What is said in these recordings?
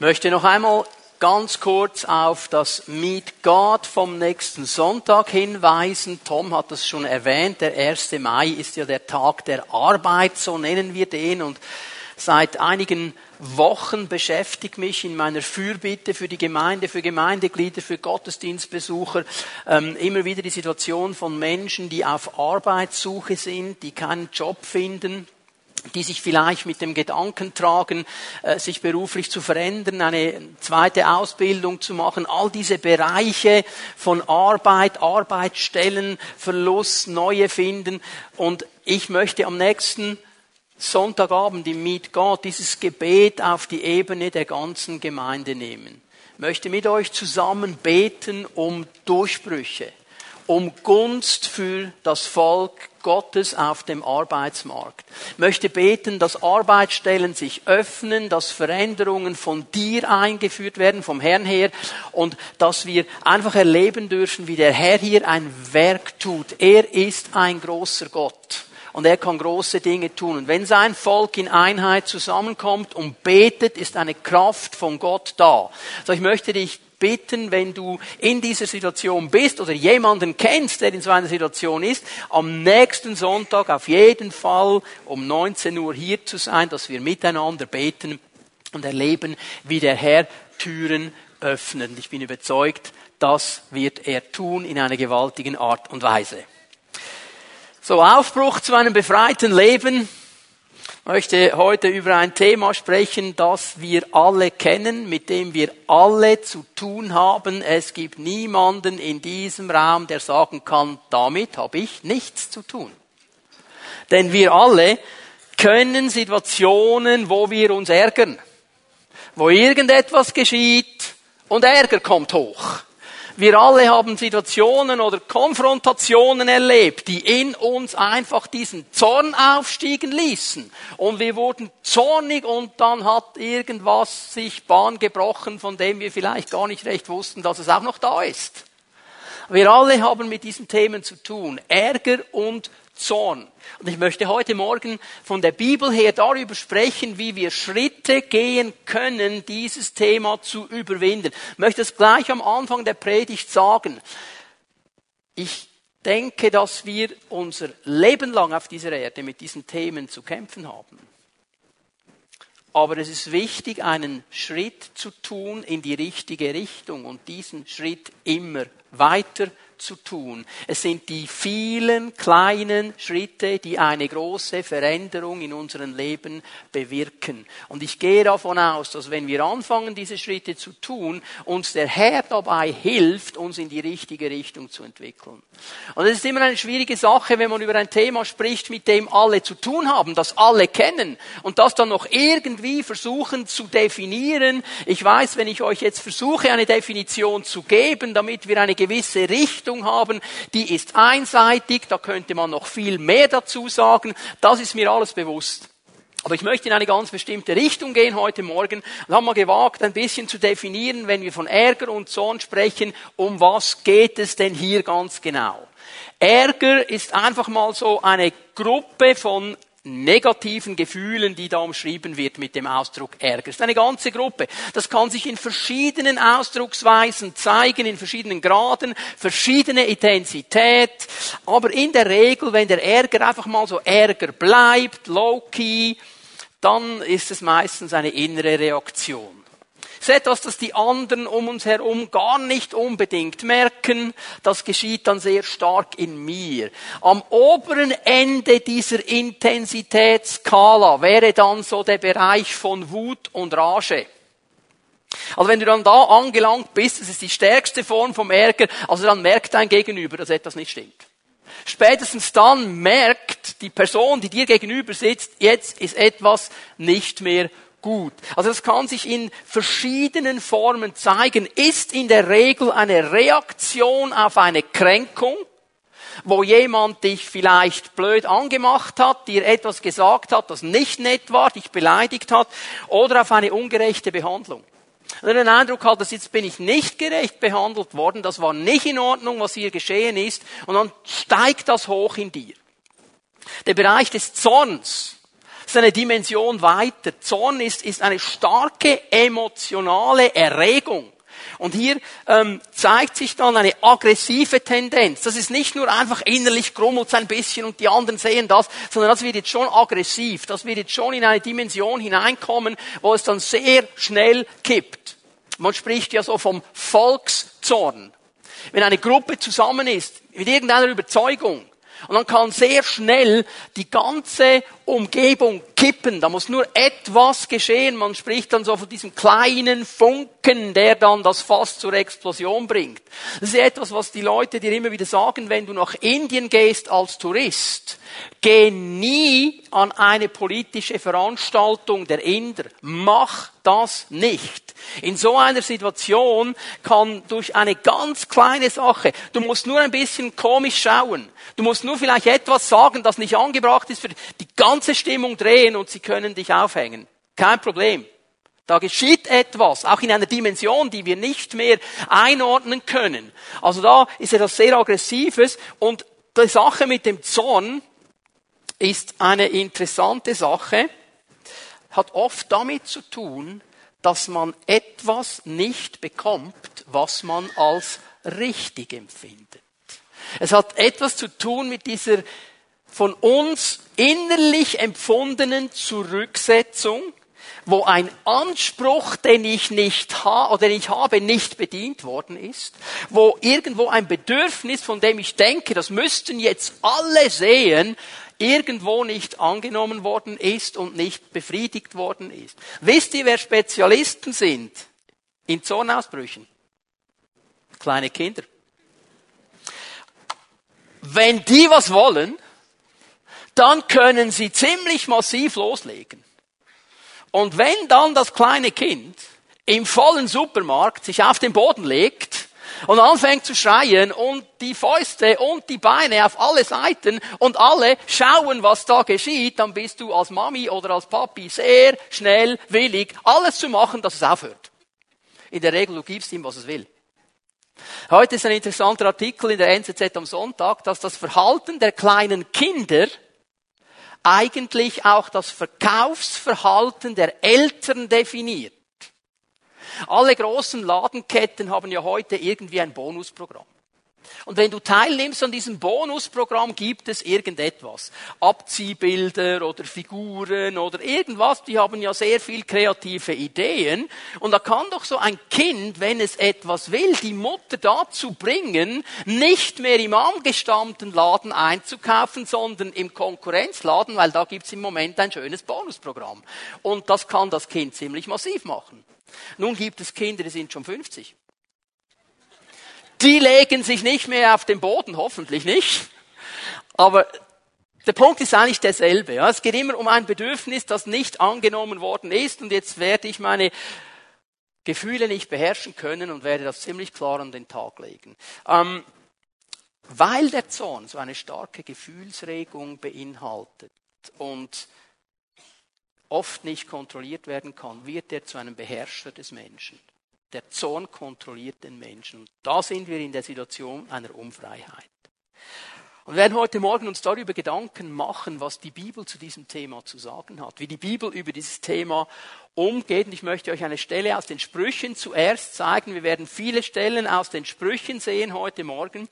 möchte noch einmal ganz kurz auf das Meet God vom nächsten Sonntag hinweisen. Tom hat das schon erwähnt. Der 1. Mai ist ja der Tag der Arbeit, so nennen wir den. Und seit einigen Wochen beschäftigt mich in meiner Fürbitte für die Gemeinde, für Gemeindeglieder, für Gottesdienstbesucher ähm, immer wieder die Situation von Menschen, die auf Arbeitssuche sind, die keinen Job finden die sich vielleicht mit dem Gedanken tragen, äh, sich beruflich zu verändern, eine zweite Ausbildung zu machen, all diese Bereiche von Arbeit, Arbeitsstellen, Verlust, neue finden. Und ich möchte am nächsten Sonntagabend im Meet God dieses Gebet auf die Ebene der ganzen Gemeinde nehmen. Ich möchte mit euch zusammen beten um Durchbrüche um Gunst für das Volk Gottes auf dem Arbeitsmarkt. Ich möchte beten, dass Arbeitsstellen sich öffnen, dass Veränderungen von dir eingeführt werden, vom Herrn her, und dass wir einfach erleben dürfen, wie der Herr hier ein Werk tut. Er ist ein großer Gott. Und er kann große Dinge tun. Und wenn sein Volk in Einheit zusammenkommt und betet, ist eine Kraft von Gott da. So, ich möchte dich bitten, wenn du in dieser Situation bist oder jemanden kennst, der in so einer Situation ist, am nächsten Sonntag auf jeden Fall um 19 Uhr hier zu sein, dass wir miteinander beten und erleben, wie der Herr Türen öffnet. Ich bin überzeugt, das wird er tun in einer gewaltigen Art und Weise. So, Aufbruch zu einem befreiten Leben möchte heute über ein Thema sprechen, das wir alle kennen, mit dem wir alle zu tun haben. Es gibt niemanden in diesem Raum, der sagen kann, damit habe ich nichts zu tun. Denn wir alle können Situationen, wo wir uns ärgern, wo irgendetwas geschieht und Ärger kommt hoch. Wir alle haben Situationen oder Konfrontationen erlebt, die in uns einfach diesen Zorn aufstiegen ließen. Und wir wurden zornig und dann hat irgendwas sich Bahn gebrochen, von dem wir vielleicht gar nicht recht wussten, dass es auch noch da ist. Wir alle haben mit diesen Themen zu tun. Ärger und Zorn. Und ich möchte heute Morgen von der Bibel her darüber sprechen, wie wir Schritte gehen können, dieses Thema zu überwinden. Ich möchte es gleich am Anfang der Predigt sagen. Ich denke, dass wir unser Leben lang auf dieser Erde mit diesen Themen zu kämpfen haben. Aber es ist wichtig, einen Schritt zu tun in die richtige Richtung und diesen Schritt immer weiter zu tun. Es sind die vielen kleinen Schritte, die eine große Veränderung in unserem Leben bewirken. Und ich gehe davon aus, dass wenn wir anfangen, diese Schritte zu tun, uns der Herr dabei hilft, uns in die richtige Richtung zu entwickeln. Und es ist immer eine schwierige Sache, wenn man über ein Thema spricht, mit dem alle zu tun haben, das alle kennen und das dann noch irgendwie versuchen zu definieren. Ich weiß, wenn ich euch jetzt versuche, eine Definition zu geben, damit wir eine gewisse Richtung Richtung haben, die ist einseitig, da könnte man noch viel mehr dazu sagen, das ist mir alles bewusst. Aber ich möchte in eine ganz bestimmte Richtung gehen heute Morgen und habe mal gewagt, ein bisschen zu definieren, wenn wir von Ärger und Zorn sprechen, um was geht es denn hier ganz genau? Ärger ist einfach mal so eine Gruppe von negativen Gefühlen, die da umschrieben wird mit dem Ausdruck Ärger. Das ist eine ganze Gruppe. Das kann sich in verschiedenen Ausdrucksweisen zeigen, in verschiedenen Graden, verschiedene Intensität. Aber in der Regel, wenn der Ärger einfach mal so Ärger bleibt, low-key, dann ist es meistens eine innere Reaktion. Ist etwas, das die anderen um uns herum gar nicht unbedingt merken. Das geschieht dann sehr stark in mir. Am oberen Ende dieser Intensitätsskala wäre dann so der Bereich von Wut und Rage. Also wenn du dann da angelangt bist, das ist die stärkste Form vom Ärger, also dann merkt dein Gegenüber, dass etwas nicht stimmt. Spätestens dann merkt die Person, die dir gegenüber sitzt, jetzt ist etwas nicht mehr gut. Also das kann sich in verschiedenen Formen zeigen, ist in der Regel eine Reaktion auf eine Kränkung, wo jemand dich vielleicht blöd angemacht hat, dir etwas gesagt hat, das nicht nett war, dich beleidigt hat, oder auf eine ungerechte Behandlung. Wenn du den Eindruck hast, jetzt bin ich nicht gerecht behandelt worden, das war nicht in Ordnung, was hier geschehen ist, und dann steigt das hoch in dir. Der Bereich des Zorns ist eine Dimension weiter. Zorn ist, ist eine starke emotionale Erregung. Und hier ähm, zeigt sich dann eine aggressive Tendenz. Das ist nicht nur einfach innerlich grummelt ein bisschen und die anderen sehen das, sondern das wird jetzt schon aggressiv. Das wird jetzt schon in eine Dimension hineinkommen, wo es dann sehr schnell kippt. Man spricht ja so vom Volkszorn. Wenn eine Gruppe zusammen ist, mit irgendeiner Überzeugung, und dann kann sehr schnell die ganze Umgebung kippen. Da muss nur etwas geschehen. Man spricht dann so von diesem kleinen Funken, der dann das Fass zur Explosion bringt. Das ist etwas, was die Leute dir immer wieder sagen, wenn du nach Indien gehst als Tourist. Geh nie an eine politische Veranstaltung der Inder. Mach das nicht. In so einer Situation kann durch eine ganz kleine Sache, du musst nur ein bisschen komisch schauen, du musst nur vielleicht etwas sagen, das nicht angebracht ist, für die ganze Stimmung drehen und sie können dich aufhängen. Kein Problem. Da geschieht etwas, auch in einer Dimension, die wir nicht mehr einordnen können. Also da ist etwas sehr Aggressives und die Sache mit dem Zorn ist eine interessante Sache, hat oft damit zu tun, dass man etwas nicht bekommt, was man als richtig empfindet. Es hat etwas zu tun mit dieser von uns innerlich empfundenen Zurücksetzung, wo ein Anspruch, den ich nicht habe oder den ich habe, nicht bedient worden ist, wo irgendwo ein Bedürfnis, von dem ich denke, das müssten jetzt alle sehen, irgendwo nicht angenommen worden ist und nicht befriedigt worden ist. Wisst ihr, wer Spezialisten sind in Zornausbrüchen? Kleine Kinder. Wenn die was wollen, dann können sie ziemlich massiv loslegen. Und wenn dann das kleine Kind im vollen Supermarkt sich auf den Boden legt und anfängt zu schreien und die Fäuste und die Beine auf alle Seiten und alle schauen, was da geschieht, dann bist du als Mami oder als Papi sehr schnell willig, alles zu machen, dass es aufhört. In der Regel, du gibst ihm, was es will. Heute ist ein interessanter Artikel in der NZZ am Sonntag, dass das Verhalten der kleinen Kinder eigentlich auch das Verkaufsverhalten der Eltern definiert. Alle großen Ladenketten haben ja heute irgendwie ein Bonusprogramm. Und wenn du teilnimmst an diesem Bonusprogramm, gibt es irgendetwas. Abziehbilder oder Figuren oder irgendwas, die haben ja sehr viel kreative Ideen. Und da kann doch so ein Kind, wenn es etwas will, die Mutter dazu bringen, nicht mehr im angestammten Laden einzukaufen, sondern im Konkurrenzladen, weil da gibt's im Moment ein schönes Bonusprogramm. Und das kann das Kind ziemlich massiv machen. Nun gibt es Kinder, die sind schon 50 die legen sich nicht mehr auf den Boden, hoffentlich nicht. Aber der Punkt ist eigentlich derselbe. Ja. Es geht immer um ein Bedürfnis, das nicht angenommen worden ist und jetzt werde ich meine Gefühle nicht beherrschen können und werde das ziemlich klar an den Tag legen. Ähm, weil der Zorn so eine starke Gefühlsregung beinhaltet und oft nicht kontrolliert werden kann, wird er zu einem Beherrscher des Menschen. Der Zorn kontrolliert den Menschen. Und da sind wir in der Situation einer Unfreiheit. Und wir werden heute Morgen uns darüber Gedanken machen, was die Bibel zu diesem Thema zu sagen hat, wie die Bibel über dieses Thema umgeht. Und ich möchte euch eine Stelle aus den Sprüchen zuerst zeigen. Wir werden viele Stellen aus den Sprüchen sehen heute Morgen.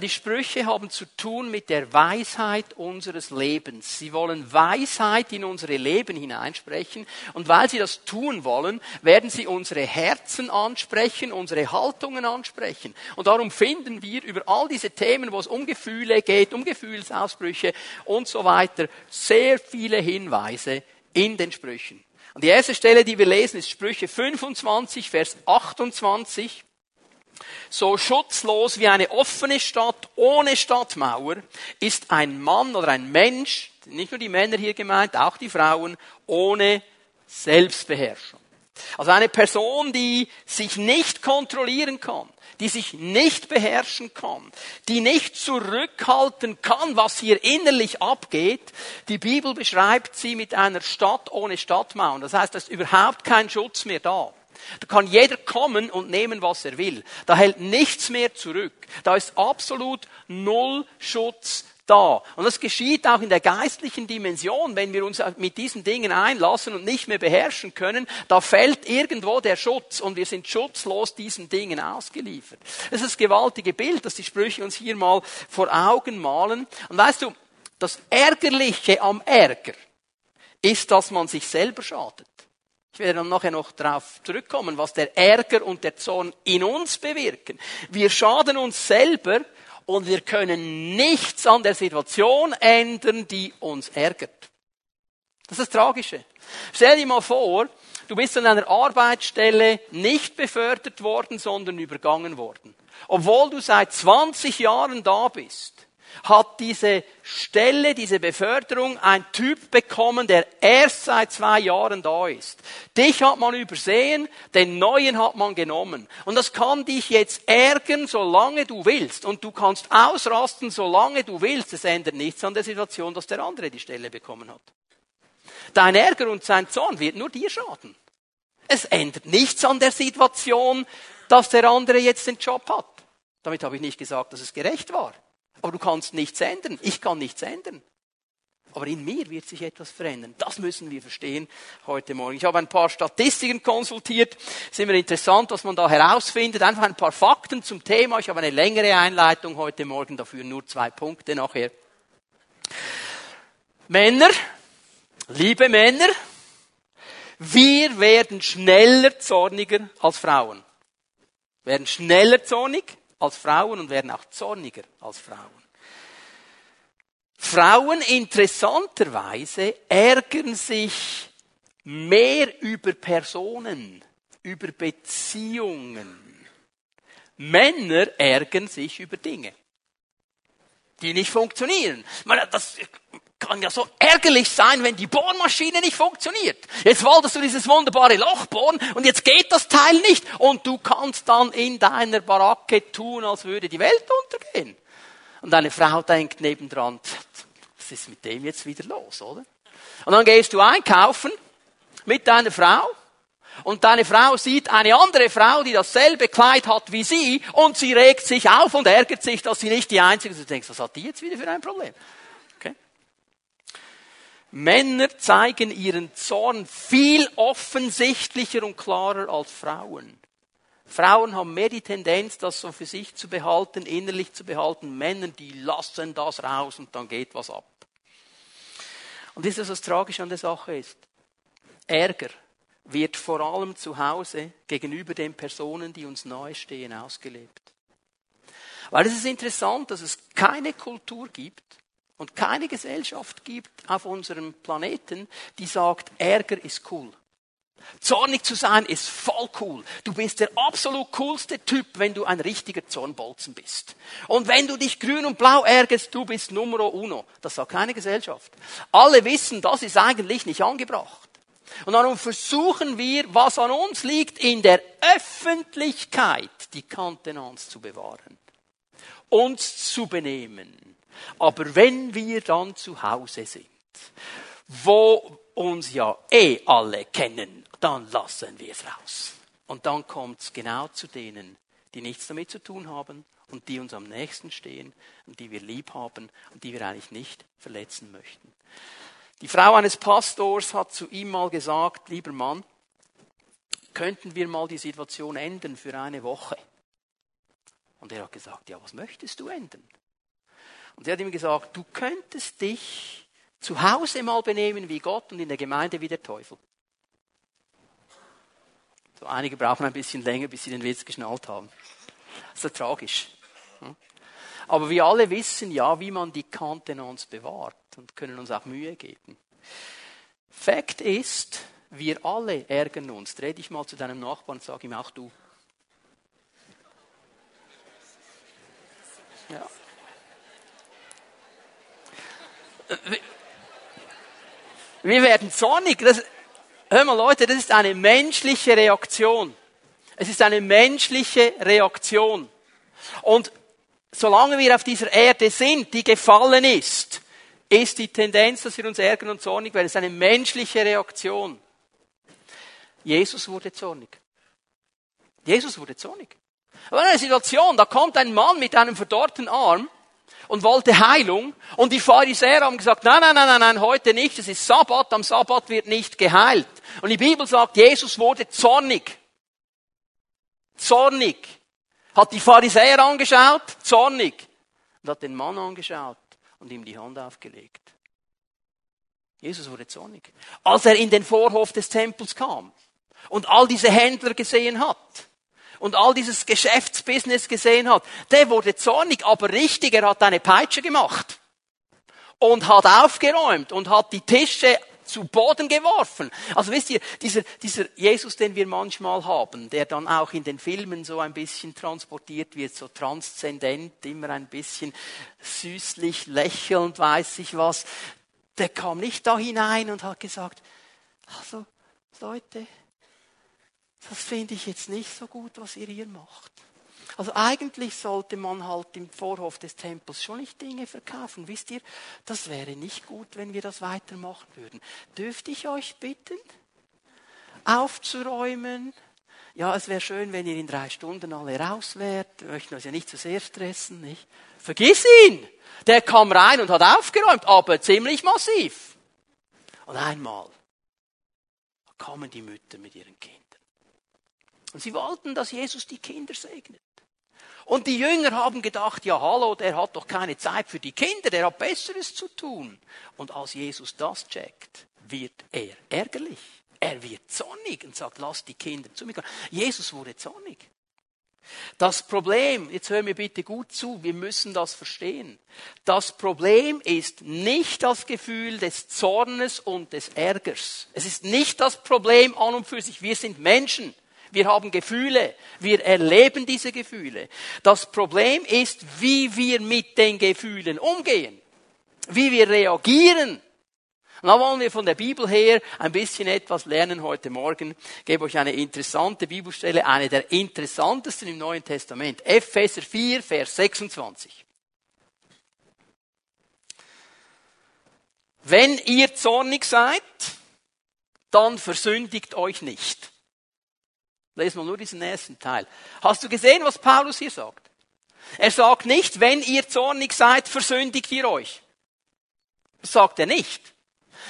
Die Sprüche haben zu tun mit der Weisheit unseres Lebens. Sie wollen Weisheit in unsere Leben hineinsprechen. Und weil sie das tun wollen, werden sie unsere Herzen ansprechen, unsere Haltungen ansprechen. Und darum finden wir über all diese Themen, wo es um Gefühle geht, um Gefühlsausbrüche und so weiter, sehr viele Hinweise in den Sprüchen. Und die erste Stelle, die wir lesen, ist Sprüche 25, Vers 28. So schutzlos wie eine offene Stadt ohne Stadtmauer ist ein Mann oder ein Mensch, nicht nur die Männer hier gemeint, auch die Frauen, ohne Selbstbeherrschung. Also eine Person, die sich nicht kontrollieren kann, die sich nicht beherrschen kann, die nicht zurückhalten kann, was hier innerlich abgeht. Die Bibel beschreibt sie mit einer Stadt ohne Stadtmauern. Das heißt, da ist überhaupt kein Schutz mehr da. Da kann jeder kommen und nehmen, was er will. Da hält nichts mehr zurück. Da ist absolut null Schutz da. Und das geschieht auch in der geistlichen Dimension, wenn wir uns mit diesen Dingen einlassen und nicht mehr beherrschen können, da fällt irgendwo der Schutz und wir sind schutzlos diesen Dingen ausgeliefert. Das ist das gewaltige Bild, das die Sprüche uns hier mal vor Augen malen. Und weißt du, das Ärgerliche am Ärger ist, dass man sich selber schadet. Ich werde dann nachher noch darauf zurückkommen, was der Ärger und der Zorn in uns bewirken. Wir schaden uns selber und wir können nichts an der Situation ändern, die uns ärgert. Das ist das Tragische. Stell dir mal vor, du bist an einer Arbeitsstelle nicht befördert worden, sondern übergangen worden. Obwohl du seit 20 Jahren da bist hat diese Stelle, diese Beförderung ein Typ bekommen, der erst seit zwei Jahren da ist. Dich hat man übersehen, den neuen hat man genommen. Und das kann dich jetzt ärgern, solange du willst. Und du kannst ausrasten, solange du willst. Es ändert nichts an der Situation, dass der andere die Stelle bekommen hat. Dein Ärger und sein Zorn wird nur dir schaden. Es ändert nichts an der Situation, dass der andere jetzt den Job hat. Damit habe ich nicht gesagt, dass es gerecht war. Aber du kannst nichts ändern. Ich kann nichts ändern. Aber in mir wird sich etwas verändern. Das müssen wir verstehen heute Morgen. Ich habe ein paar Statistiken konsultiert. Es ist immer interessant, was man da herausfindet. Einfach ein paar Fakten zum Thema. Ich habe eine längere Einleitung heute Morgen, dafür nur zwei Punkte nachher. Männer, liebe Männer, wir werden schneller zorniger als Frauen. Wir werden schneller zornig als Frauen und werden auch zorniger als Frauen. Frauen interessanterweise ärgern sich mehr über Personen, über Beziehungen. Männer ärgern sich über Dinge, die nicht funktionieren. Das kann ja so ärgerlich sein, wenn die Bohrmaschine nicht funktioniert. Jetzt wolltest du dieses wunderbare Loch bohren und jetzt geht das Teil nicht und du kannst dann in deiner Baracke tun, als würde die Welt untergehen. Und deine Frau denkt nebendran, was ist mit dem jetzt wieder los, oder? Und dann gehst du einkaufen mit deiner Frau und deine Frau sieht eine andere Frau, die dasselbe Kleid hat wie sie und sie regt sich auf und ärgert sich, dass sie nicht die Einzige ist. Du denkst, was hat die jetzt wieder für ein Problem? Männer zeigen ihren Zorn viel offensichtlicher und klarer als Frauen. Frauen haben mehr die Tendenz, das so für sich zu behalten, innerlich zu behalten. Männer, die lassen das raus und dann geht was ab. Und das ist, was tragisch an der Sache ist. Ärger wird vor allem zu Hause gegenüber den Personen, die uns nahe stehen, ausgelebt. Weil es ist interessant, dass es keine Kultur gibt, und keine Gesellschaft gibt auf unserem Planeten, die sagt, Ärger ist cool. Zornig zu sein ist voll cool. Du bist der absolut coolste Typ, wenn du ein richtiger Zornbolzen bist. Und wenn du dich grün und blau ärgerst, du bist Numero uno. Das sagt keine Gesellschaft. Alle wissen, das ist eigentlich nicht angebracht. Und darum versuchen wir, was an uns liegt, in der Öffentlichkeit die Kontenance zu bewahren. Uns zu benehmen aber wenn wir dann zu Hause sind, wo uns ja eh alle kennen, dann lassen wir es raus. Und dann kommt es genau zu denen, die nichts damit zu tun haben und die uns am nächsten stehen und die wir lieb haben und die wir eigentlich nicht verletzen möchten. Die Frau eines Pastors hat zu ihm mal gesagt, lieber Mann, könnten wir mal die Situation ändern für eine Woche? Und er hat gesagt, ja, was möchtest du ändern? Und sie hat ihm gesagt, du könntest dich zu Hause mal benehmen wie Gott und in der Gemeinde wie der Teufel. So einige brauchen ein bisschen länger, bis sie den Witz geschnallt haben. Das ist ja tragisch. Hm? Aber wir alle wissen ja, wie man die Kontenance bewahrt und können uns auch Mühe geben. Fakt ist, wir alle ärgern uns. Dreh dich mal zu deinem Nachbarn und sag ihm auch du. Ja. Wir werden zornig. Das, hör mal Leute, das ist eine menschliche Reaktion. Es ist eine menschliche Reaktion. Und solange wir auf dieser Erde sind, die gefallen ist, ist die Tendenz, dass wir uns ärgern und zornig werden. Es ist eine menschliche Reaktion. Jesus wurde zornig. Jesus wurde zornig. Aber eine Situation, da kommt ein Mann mit einem verdorrten Arm und wollte Heilung. Und die Pharisäer haben gesagt, nein, nein, nein, nein, nein, heute nicht, es ist Sabbat, am Sabbat wird nicht geheilt. Und die Bibel sagt, Jesus wurde zornig. Zornig. Hat die Pharisäer angeschaut, zornig. Und hat den Mann angeschaut und ihm die Hand aufgelegt. Jesus wurde zornig. Als er in den Vorhof des Tempels kam und all diese Händler gesehen hat und all dieses Geschäftsbusiness gesehen hat, der wurde zornig, aber richtig, er hat eine Peitsche gemacht und hat aufgeräumt und hat die Tische zu Boden geworfen. Also wisst ihr, dieser, dieser Jesus, den wir manchmal haben, der dann auch in den Filmen so ein bisschen transportiert wird, so transzendent, immer ein bisschen süßlich, lächelnd, weiß ich was, der kam nicht da hinein und hat gesagt, also Leute, das finde ich jetzt nicht so gut, was ihr hier macht. Also eigentlich sollte man halt im Vorhof des Tempels schon nicht Dinge verkaufen. Wisst ihr, das wäre nicht gut, wenn wir das weitermachen würden. Dürfte ich euch bitten, aufzuräumen? Ja, es wäre schön, wenn ihr in drei Stunden alle raus wärt. Wir möchten uns ja nicht zu sehr stressen, nicht? Vergiss ihn! Der kam rein und hat aufgeräumt, aber ziemlich massiv. Und einmal kamen die Mütter mit ihren Kindern. Und sie wollten, dass Jesus die Kinder segnet. Und die Jünger haben gedacht, ja hallo, der hat doch keine Zeit für die Kinder, der hat Besseres zu tun. Und als Jesus das checkt, wird er ärgerlich. Er wird zornig und sagt, lass die Kinder zu mir kommen. Jesus wurde zornig. Das Problem, jetzt hör mir bitte gut zu, wir müssen das verstehen. Das Problem ist nicht das Gefühl des Zornes und des Ärgers. Es ist nicht das Problem an und für sich. Wir sind Menschen. Wir haben Gefühle. Wir erleben diese Gefühle. Das Problem ist, wie wir mit den Gefühlen umgehen. Wie wir reagieren. Und da wollen wir von der Bibel her ein bisschen etwas lernen heute Morgen. Ich gebe euch eine interessante Bibelstelle, eine der interessantesten im Neuen Testament. Epheser 4, Vers 26. Wenn ihr zornig seid, dann versündigt euch nicht. Lesen wir nur diesen ersten Teil. Hast du gesehen, was Paulus hier sagt? Er sagt nicht, wenn ihr zornig seid, versündigt ihr euch. Das sagt er nicht.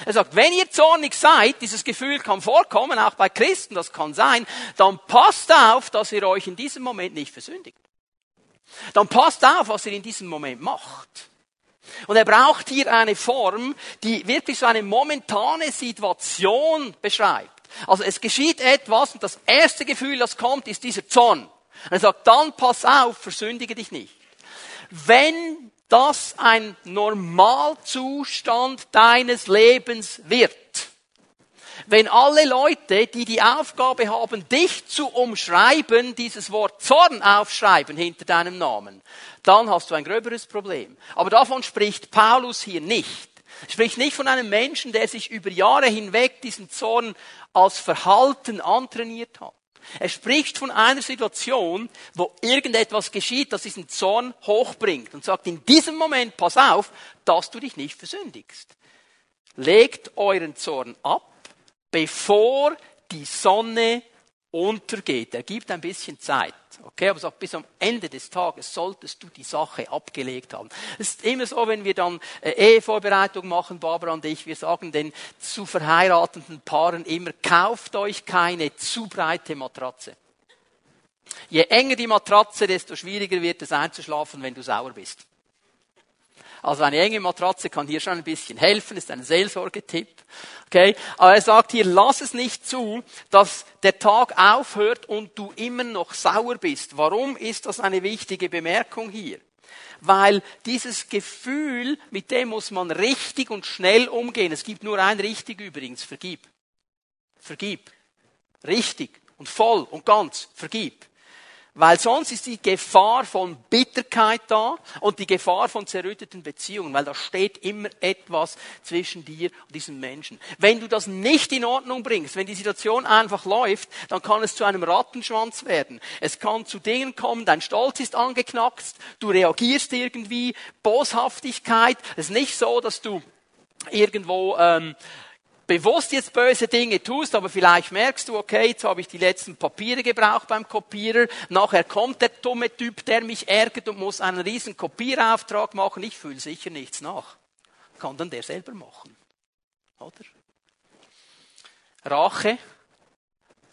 Er sagt, wenn ihr zornig seid, dieses Gefühl kann vorkommen, auch bei Christen, das kann sein, dann passt auf, dass ihr euch in diesem Moment nicht versündigt. Dann passt auf, was ihr in diesem Moment macht. Und er braucht hier eine Form, die wirklich so eine momentane Situation beschreibt. Also es geschieht etwas und das erste Gefühl, das kommt, ist dieser Zorn. Und er sagt, dann pass auf, versündige dich nicht. Wenn das ein Normalzustand deines Lebens wird. Wenn alle Leute, die die Aufgabe haben, dich zu umschreiben, dieses Wort Zorn aufschreiben hinter deinem Namen, dann hast du ein gröberes Problem. Aber davon spricht Paulus hier nicht. Er spricht nicht von einem Menschen, der sich über Jahre hinweg diesen Zorn als Verhalten antrainiert hat. Er spricht von einer Situation, wo irgendetwas geschieht, das diesen Zorn hochbringt und sagt, in diesem Moment pass auf, dass du dich nicht versündigst. Legt euren Zorn ab, bevor die Sonne untergeht. Er gibt ein bisschen Zeit. Okay, aber sagt, bis am Ende des Tages solltest du die Sache abgelegt haben. Es ist immer so, wenn wir dann äh, Ehevorbereitung machen, Barbara und ich, wir sagen den zu verheirateten Paaren immer, kauft euch keine zu breite Matratze. Je enger die Matratze, desto schwieriger wird es einzuschlafen, wenn du sauer bist. Also eine enge Matratze kann hier schon ein bisschen helfen, ist ein Seelsorgetipp. Okay? Aber er sagt hier, lass es nicht zu, dass der Tag aufhört und du immer noch sauer bist. Warum ist das eine wichtige Bemerkung hier? Weil dieses Gefühl, mit dem muss man richtig und schnell umgehen. Es gibt nur ein richtig übrigens, vergib. Vergib. Richtig und voll und ganz, vergib. Weil sonst ist die Gefahr von Bitterkeit da und die Gefahr von zerrütteten Beziehungen, weil da steht immer etwas zwischen dir und diesem Menschen. Wenn du das nicht in Ordnung bringst, wenn die Situation einfach läuft, dann kann es zu einem Rattenschwanz werden. Es kann zu Dingen kommen, dein Stolz ist angeknackst, du reagierst irgendwie, Boshaftigkeit. Es ist nicht so, dass du irgendwo ähm, bewusst jetzt böse Dinge tust, aber vielleicht merkst du, okay, jetzt habe ich die letzten Papiere gebraucht beim Kopierer, nachher kommt der dumme Typ, der mich ärgert und muss einen riesen Kopierauftrag machen, ich fühle sicher nichts nach. Kann dann der selber machen. Oder? Rache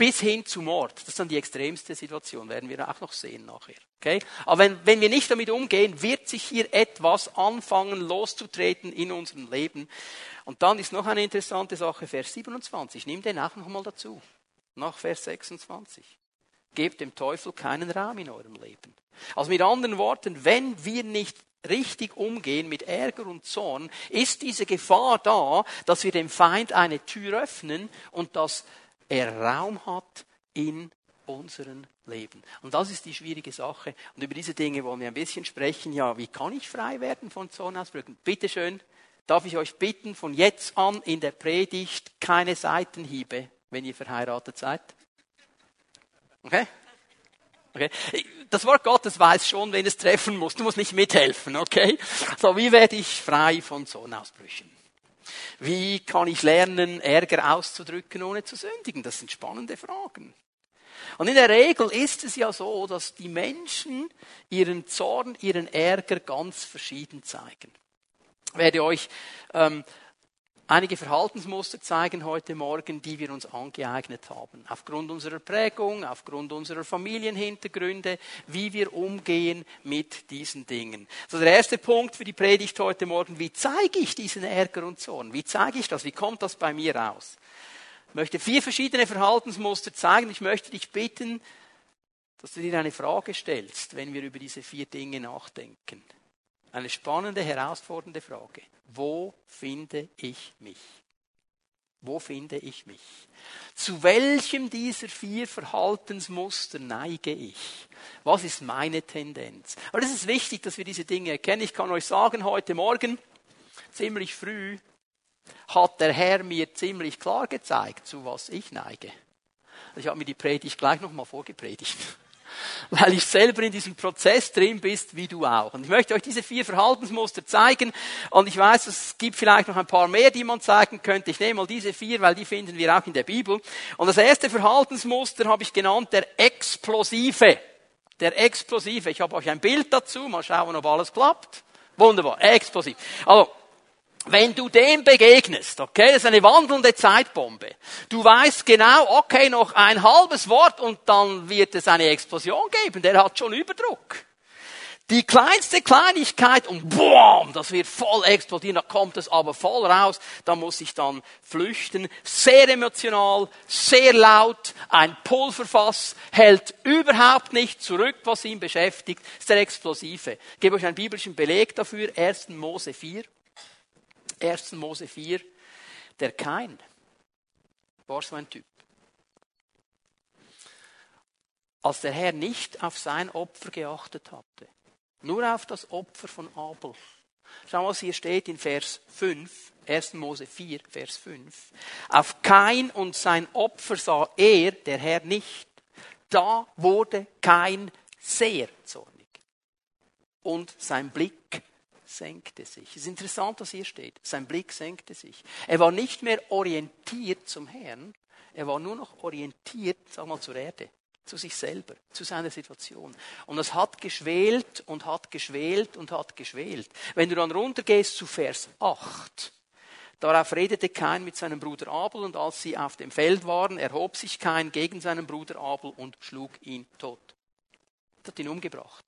bis hin zu Mord. Das ist dann die extremste Situation, werden wir auch noch sehen nachher. Okay? Aber wenn, wenn wir nicht damit umgehen, wird sich hier etwas anfangen loszutreten in unserem Leben. Und dann ist noch eine interessante Sache, Vers 27. Nimm den auch noch mal dazu. Nach Vers 26. Gebt dem Teufel keinen Raum in eurem Leben. Also mit anderen Worten, wenn wir nicht richtig umgehen mit Ärger und Zorn, ist diese Gefahr da, dass wir dem Feind eine Tür öffnen und dass er Raum hat in unserem Leben. Und das ist die schwierige Sache. Und über diese Dinge wollen wir ein bisschen sprechen. Ja, wie kann ich frei werden von Zornausbrüchen? Bitte schön, darf ich euch bitten, von jetzt an in der Predigt keine Seitenhiebe, wenn ihr verheiratet seid? Okay? Okay. Das Wort Gottes weiß schon, wenn es treffen muss. Du musst nicht mithelfen, okay? So, wie werde ich frei von Zornausbrüchen? Wie kann ich lernen, Ärger auszudrücken, ohne zu sündigen? Das sind spannende Fragen. Und in der Regel ist es ja so, dass die Menschen ihren Zorn, ihren Ärger ganz verschieden zeigen. Ich werde euch ähm, einige Verhaltensmuster zeigen heute Morgen, die wir uns angeeignet haben. Aufgrund unserer Prägung, aufgrund unserer Familienhintergründe, wie wir umgehen mit diesen Dingen. So der erste Punkt für die Predigt heute Morgen, wie zeige ich diesen Ärger und Zorn? Wie zeige ich das? Wie kommt das bei mir raus? Ich möchte vier verschiedene Verhaltensmuster zeigen. Ich möchte dich bitten, dass du dir eine Frage stellst, wenn wir über diese vier Dinge nachdenken. Eine spannende, herausfordernde Frage. Wo finde ich mich? Wo finde ich mich? Zu welchem dieser vier Verhaltensmuster neige ich? Was ist meine Tendenz? Aber es ist wichtig, dass wir diese Dinge erkennen. Ich kann euch sagen, heute Morgen, ziemlich früh, hat der Herr mir ziemlich klar gezeigt, zu was ich neige. Ich habe mir die Predigt gleich nochmal vorgepredigt weil ich selber in diesem Prozess drin bist, wie du auch. Und ich möchte euch diese vier Verhaltensmuster zeigen. Und ich weiß, es gibt vielleicht noch ein paar mehr, die man zeigen könnte. Ich nehme mal diese vier, weil die finden wir auch in der Bibel. Und das erste Verhaltensmuster habe ich genannt, der Explosive. Der Explosive. Ich habe euch ein Bild dazu. Mal schauen, ob alles klappt. Wunderbar. Explosiv. Also, wenn du dem begegnest, okay, das ist eine wandelnde Zeitbombe. Du weißt genau, okay, noch ein halbes Wort und dann wird es eine Explosion geben. Der hat schon Überdruck. Die kleinste Kleinigkeit und boom, das wird voll explodieren, da kommt es aber voll raus, da muss ich dann flüchten. Sehr emotional, sehr laut, ein Pulverfass, hält überhaupt nicht zurück, was ihn beschäftigt, ist der Explosive. Ich gebe euch einen biblischen Beleg dafür, 1. Mose 4. 1. Mose 4, der Kain war so ein Typ. Als der Herr nicht auf sein Opfer geachtet hatte, nur auf das Opfer von Abel. Schau, was hier steht in Vers 5, 1. Mose 4, Vers 5. Auf Kain und sein Opfer sah er, der Herr, nicht. Da wurde Kain sehr zornig. Und sein Blick senkte sich. Es ist interessant, was hier steht. Sein Blick senkte sich. Er war nicht mehr orientiert zum Herrn, er war nur noch orientiert, sag mal, zur Erde, zu sich selber, zu seiner Situation. Und es hat geschwelt und hat geschwelt und hat geschwelt. Wenn du dann runtergehst zu Vers 8, Darauf redete Kain mit seinem Bruder Abel und als sie auf dem Feld waren, erhob sich Kain gegen seinen Bruder Abel und schlug ihn tot. Er hat ihn umgebracht.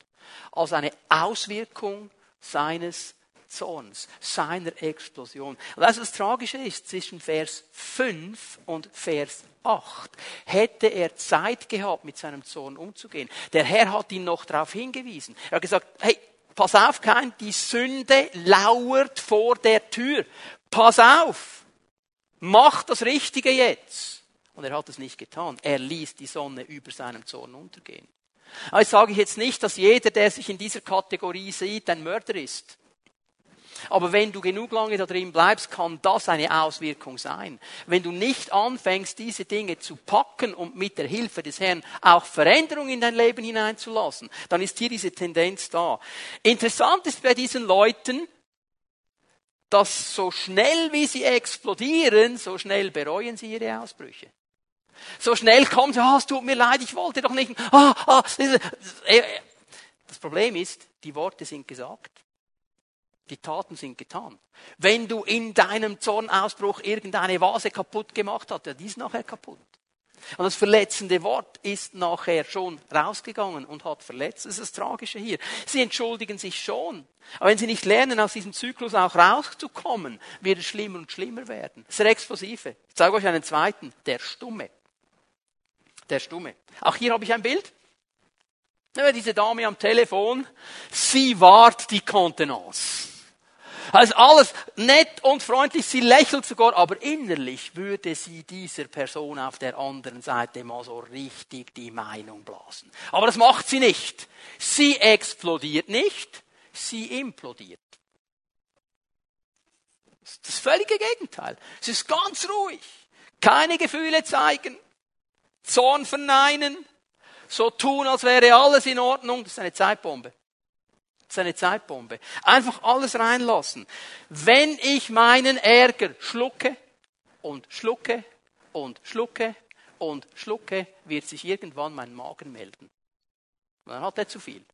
Als eine Auswirkung seines Zorns, seiner Explosion. Und das, was tragisch ist, zwischen Vers 5 und Vers 8 hätte er Zeit gehabt, mit seinem Zorn umzugehen. Der Herr hat ihn noch darauf hingewiesen. Er hat gesagt, hey, pass auf, kein, die Sünde lauert vor der Tür. Pass auf. Mach das Richtige jetzt. Und er hat es nicht getan. Er ließ die Sonne über seinem Zorn untergehen. Aber sage ich jetzt nicht, dass jeder, der sich in dieser Kategorie sieht, ein Mörder ist. Aber wenn du genug lange da drin bleibst, kann das eine Auswirkung sein. Wenn du nicht anfängst, diese Dinge zu packen und mit der Hilfe des Herrn auch Veränderung in dein Leben hineinzulassen, dann ist hier diese Tendenz da. Interessant ist bei diesen Leuten, dass so schnell wie sie explodieren, so schnell bereuen sie ihre Ausbrüche. So schnell sie, ah, oh, es tut mir leid, ich wollte doch nicht. Ah, ah, das Problem ist, die Worte sind gesagt. Die Taten sind getan. Wenn du in deinem Zornausbruch irgendeine Vase kaputt gemacht hast, ja, die ist nachher kaputt. Und das verletzende Wort ist nachher schon rausgegangen und hat verletzt. Das ist das Tragische hier. Sie entschuldigen sich schon. Aber wenn sie nicht lernen, aus diesem Zyklus auch rauszukommen, wird es schlimmer und schlimmer werden. Das ist der Explosive. Ich zeige euch einen zweiten. Der Stumme. Der Stumme. Auch hier habe ich ein Bild. Diese Dame am Telefon, sie wahrt die Kontenance. Also alles nett und freundlich, sie lächelt sogar, aber innerlich würde sie dieser Person auf der anderen Seite mal so richtig die Meinung blasen. Aber das macht sie nicht. Sie explodiert nicht, sie implodiert. Das völlige Gegenteil. Sie ist ganz ruhig. Keine Gefühle zeigen. Zorn verneinen. So tun, als wäre alles in Ordnung. Das ist eine Zeitbombe. Das ist eine Zeitbombe. Einfach alles reinlassen. Wenn ich meinen Ärger schlucke und schlucke und schlucke und schlucke, wird sich irgendwann mein Magen melden. dann hat er zu viel.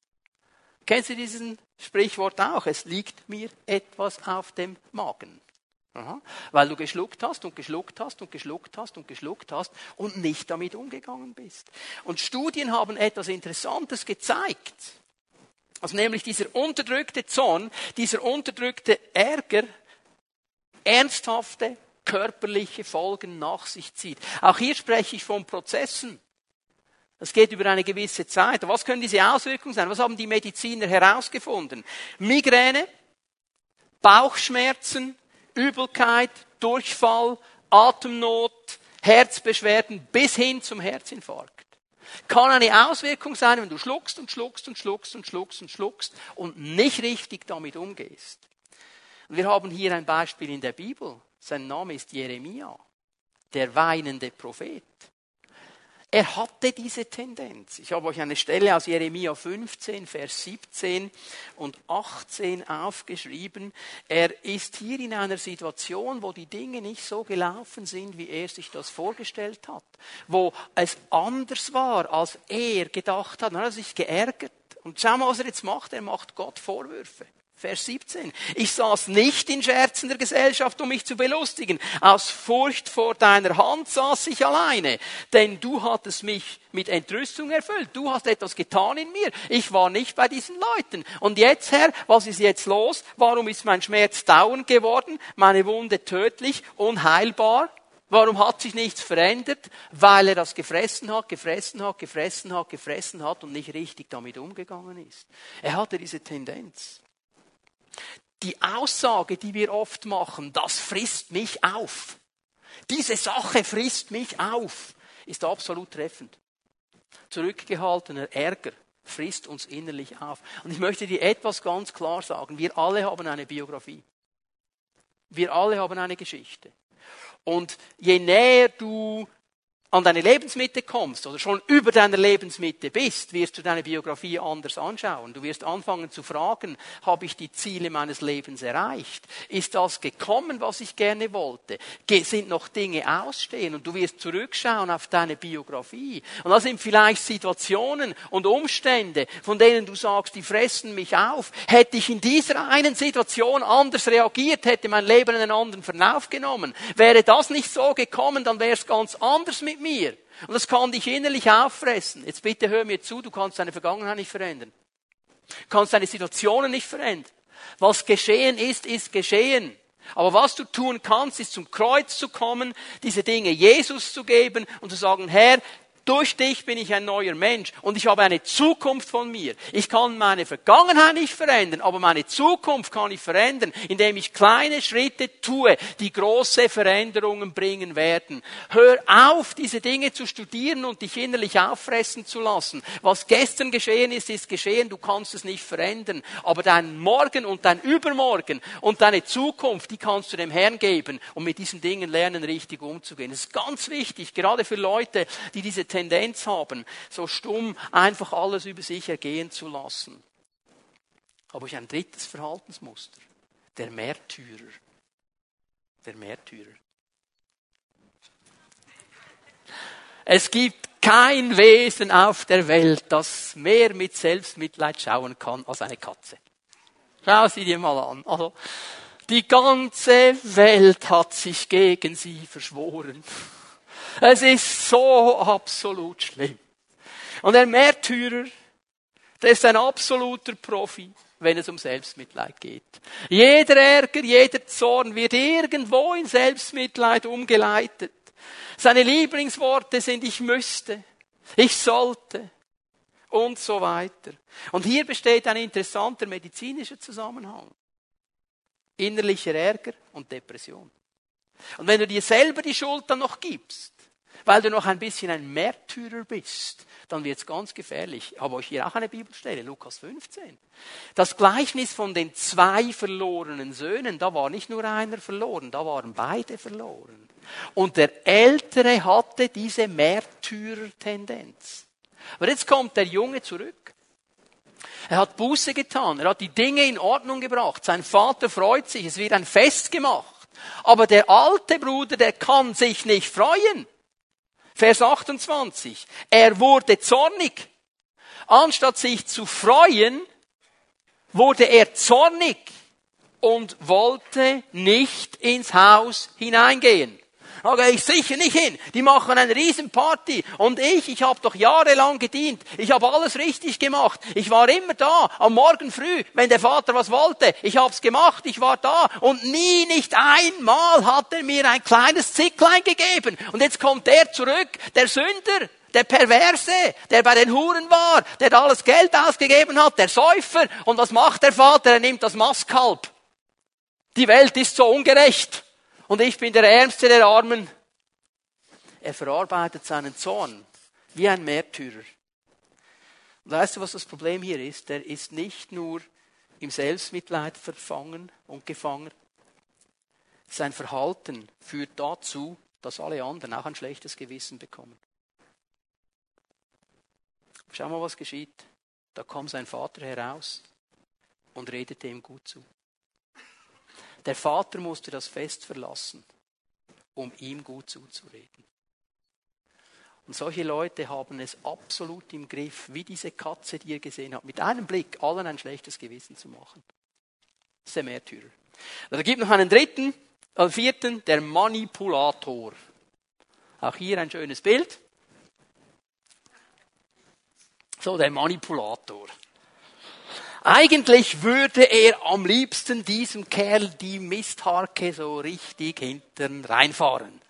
Kennst du diesen Sprichwort auch? Es liegt mir etwas auf dem Magen. Aha. Weil du geschluckt hast und geschluckt hast und geschluckt hast und geschluckt hast und nicht damit umgegangen bist. Und Studien haben etwas Interessantes gezeigt. Also nämlich dieser unterdrückte Zorn, dieser unterdrückte Ärger ernsthafte körperliche Folgen nach sich zieht. Auch hier spreche ich von Prozessen. Das geht über eine gewisse Zeit. Was können diese Auswirkungen sein? Was haben die Mediziner herausgefunden? Migräne, Bauchschmerzen, Übelkeit, Durchfall, Atemnot, Herzbeschwerden bis hin zum Herzinfarkt. Kann eine Auswirkung sein, wenn du schluckst und schluckst und schluckst und schluckst und schluckst und nicht richtig damit umgehst. Und wir haben hier ein Beispiel in der Bibel. Sein Name ist Jeremia, der weinende Prophet. Er hatte diese Tendenz. Ich habe euch eine Stelle aus Jeremia 15, Vers 17 und 18 aufgeschrieben. Er ist hier in einer Situation, wo die Dinge nicht so gelaufen sind, wie er sich das vorgestellt hat. Wo es anders war, als er gedacht hat. Dann hat er sich geärgert. Und schau mal, was er jetzt macht. Er macht Gott Vorwürfe. Vers 17. Ich saß nicht in Scherzen der Gesellschaft, um mich zu belustigen. Aus Furcht vor deiner Hand saß ich alleine. Denn du hattest mich mit Entrüstung erfüllt. Du hast etwas getan in mir. Ich war nicht bei diesen Leuten. Und jetzt, Herr, was ist jetzt los? Warum ist mein Schmerz dauernd geworden? Meine Wunde tödlich, unheilbar? Warum hat sich nichts verändert? Weil er das gefressen hat, gefressen hat, gefressen hat, gefressen hat und nicht richtig damit umgegangen ist. Er hatte diese Tendenz. Die Aussage, die wir oft machen, das frisst mich auf. Diese Sache frisst mich auf, ist absolut treffend. Zurückgehaltener Ärger frisst uns innerlich auf. Und ich möchte dir etwas ganz klar sagen. Wir alle haben eine Biografie. Wir alle haben eine Geschichte. Und je näher du an deine Lebensmitte kommst oder schon über deiner Lebensmitte bist, wirst du deine Biografie anders anschauen. Du wirst anfangen zu fragen, habe ich die Ziele meines Lebens erreicht? Ist das gekommen, was ich gerne wollte? Sind noch Dinge ausstehen? Und du wirst zurückschauen auf deine Biografie. Und das sind vielleicht Situationen und Umstände, von denen du sagst, die fressen mich auf. Hätte ich in dieser einen Situation anders reagiert, hätte mein Leben einen anderen Verlauf genommen. Wäre das nicht so gekommen, dann wäre es ganz anders mit mit mir. Und das kann dich innerlich auffressen. Jetzt bitte hör mir zu, du kannst deine Vergangenheit nicht verändern. Du kannst deine Situationen nicht verändern. Was geschehen ist, ist geschehen. Aber was du tun kannst, ist zum Kreuz zu kommen, diese Dinge Jesus zu geben und zu sagen, Herr, durch dich bin ich ein neuer Mensch und ich habe eine Zukunft von mir. Ich kann meine Vergangenheit nicht verändern, aber meine Zukunft kann ich verändern, indem ich kleine Schritte tue, die große Veränderungen bringen werden. Hör auf, diese Dinge zu studieren und dich innerlich auffressen zu lassen. Was gestern geschehen ist, ist geschehen, du kannst es nicht verändern. Aber dein Morgen und dein Übermorgen und deine Zukunft, die kannst du dem Herrn geben und mit diesen Dingen lernen, richtig umzugehen. Das ist ganz wichtig, gerade für Leute, die diese Tendenz haben, so stumm einfach alles über sich ergehen zu lassen. Aber ich ein drittes Verhaltensmuster. Der Märtyrer. der Märtyrer. Es gibt kein Wesen auf der Welt, das mehr mit Selbstmitleid schauen kann als eine Katze. Schau sie dir mal an. Also, die ganze Welt hat sich gegen sie verschworen. Es ist so absolut schlimm. Und der Märtyrer, der ist ein absoluter Profi, wenn es um Selbstmitleid geht. Jeder Ärger, jeder Zorn wird irgendwo in Selbstmitleid umgeleitet. Seine Lieblingsworte sind ich müsste, ich sollte und so weiter. Und hier besteht ein interessanter medizinischer Zusammenhang. Innerlicher Ärger und Depression. Und wenn du dir selber die Schuld dann noch gibst, weil du noch ein bisschen ein Märtyrer bist, dann wird es ganz gefährlich. Ich habe euch hier auch eine Bibelstelle, Lukas 15. Das Gleichnis von den zwei verlorenen Söhnen, da war nicht nur einer verloren, da waren beide verloren. Und der Ältere hatte diese Märtyrer-Tendenz. Aber jetzt kommt der Junge zurück. Er hat Buße getan, er hat die Dinge in Ordnung gebracht. Sein Vater freut sich, es wird ein Fest gemacht. Aber der alte Bruder, der kann sich nicht freuen. Vers 28. Er wurde zornig. Anstatt sich zu freuen, wurde er zornig und wollte nicht ins Haus hineingehen. Da gehe ich sicher nicht hin. Die machen eine Riesenparty. Und ich, ich habe doch jahrelang gedient. Ich habe alles richtig gemacht. Ich war immer da, am Morgen früh, wenn der Vater was wollte. Ich habe es gemacht, ich war da. Und nie, nicht einmal hat er mir ein kleines Zicklein gegeben. Und jetzt kommt der zurück, der Sünder. Der Perverse, der bei den Huren war, der alles Geld ausgegeben hat, der Säufer. Und was macht der Vater? Er nimmt das Mastkalb. Die Welt ist so ungerecht und ich bin der Ärmste der Armen. Er verarbeitet seinen Zorn wie ein Märtyrer. Und weißt du, was das Problem hier ist? Er ist nicht nur im Selbstmitleid verfangen und gefangen. Sein Verhalten führt dazu, dass alle anderen auch ein schlechtes Gewissen bekommen. Schau mal, was geschieht. Da kam sein Vater heraus und redete ihm gut zu. Der Vater musste das Fest verlassen, um ihm gut zuzureden. Und solche Leute haben es absolut im Griff, wie diese Katze, die ihr gesehen habt, mit einem Blick allen ein schlechtes Gewissen zu machen. Das ist der Märtyrer. Da gibt noch einen dritten, einen vierten, der Manipulator. Auch hier ein schönes Bild. So, der Manipulator. Eigentlich würde er am liebsten diesem Kerl die Mistharke so richtig hintern reinfahren.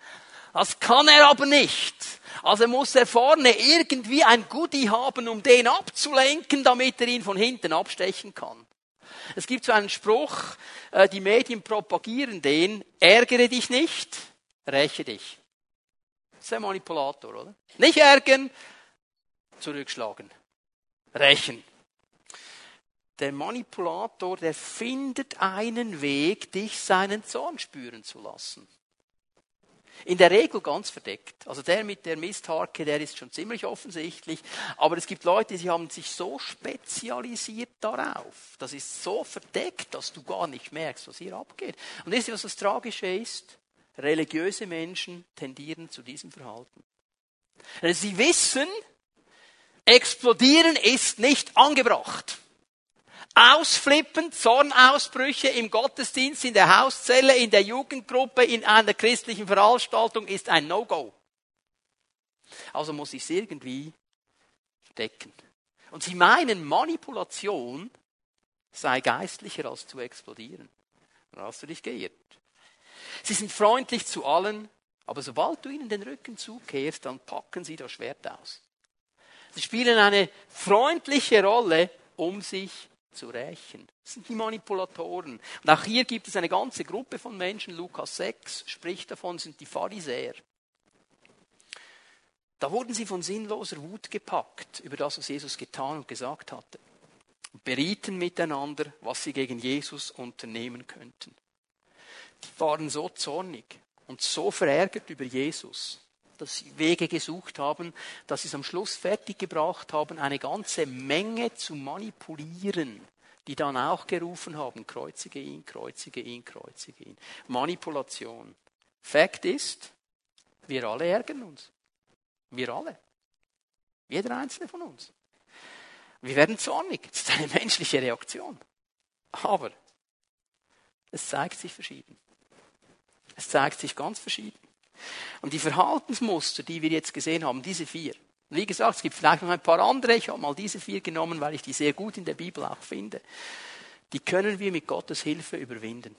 Das kann er aber nicht. Also muss er vorne irgendwie ein Goodie haben, um den abzulenken, damit er ihn von hinten abstechen kann. Es gibt so einen Spruch, äh, die Medien propagieren den, ärgere dich nicht, räche dich. Das ist der Manipulator, oder? Nicht ärgern, zurückschlagen. Rächen der Manipulator, der findet einen Weg, dich seinen Zorn spüren zu lassen. In der Regel ganz verdeckt. Also der mit der Mistharke, der ist schon ziemlich offensichtlich. Aber es gibt Leute, die haben sich so spezialisiert darauf. Das ist so verdeckt, dass du gar nicht merkst, was hier abgeht. Und wisst ihr, was das Tragische ist? Religiöse Menschen tendieren zu diesem Verhalten. Sie wissen, explodieren ist nicht angebracht. Ausflippen, Zornausbrüche im Gottesdienst, in der Hauszelle, in der Jugendgruppe, in einer christlichen Veranstaltung ist ein No-Go. Also muss ich es irgendwie decken. Und sie meinen, Manipulation sei geistlicher als zu explodieren. Dann hast du dich geirrt. Sie sind freundlich zu allen, aber sobald du ihnen den Rücken zukehrst, dann packen sie das Schwert aus. Sie spielen eine freundliche Rolle, um sich zu rächen. Das sind die Manipulatoren. Und auch hier gibt es eine ganze Gruppe von Menschen. Lukas 6 spricht davon, sind die Pharisäer. Da wurden sie von sinnloser Wut gepackt über das, was Jesus getan und gesagt hatte. Und berieten miteinander, was sie gegen Jesus unternehmen könnten. Die waren so zornig und so verärgert über Jesus, dass sie Wege gesucht haben, dass sie es am Schluss fertiggebracht haben, eine ganze Menge zu manipulieren, die dann auch gerufen haben, kreuzige ihn, kreuzige ihn, kreuzige ihn. Manipulation. Fakt ist, wir alle ärgern uns. Wir alle. Jeder einzelne von uns. Wir werden zornig. Das ist eine menschliche Reaktion. Aber es zeigt sich verschieden. Es zeigt sich ganz verschieden. Und die Verhaltensmuster, die wir jetzt gesehen haben, diese vier, wie gesagt, es gibt vielleicht noch ein paar andere, ich habe mal diese vier genommen, weil ich die sehr gut in der Bibel auch finde, die können wir mit Gottes Hilfe überwinden.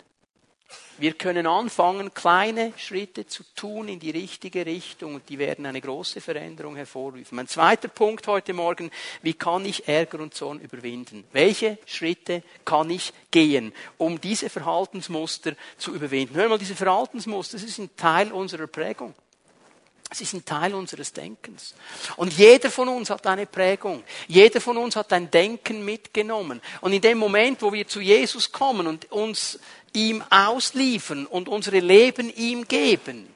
Wir können anfangen, kleine Schritte zu tun in die richtige Richtung und die werden eine große Veränderung hervorrufen. Mein zweiter Punkt heute Morgen, wie kann ich Ärger und Zorn überwinden? Welche Schritte kann ich gehen, um diese Verhaltensmuster zu überwinden? Hör mal, diese Verhaltensmuster, das ist ein Teil unserer Prägung. Es ist ein Teil unseres Denkens. Und jeder von uns hat eine Prägung. Jeder von uns hat ein Denken mitgenommen. Und in dem Moment, wo wir zu Jesus kommen und uns ihm ausliefern und unsere Leben ihm geben,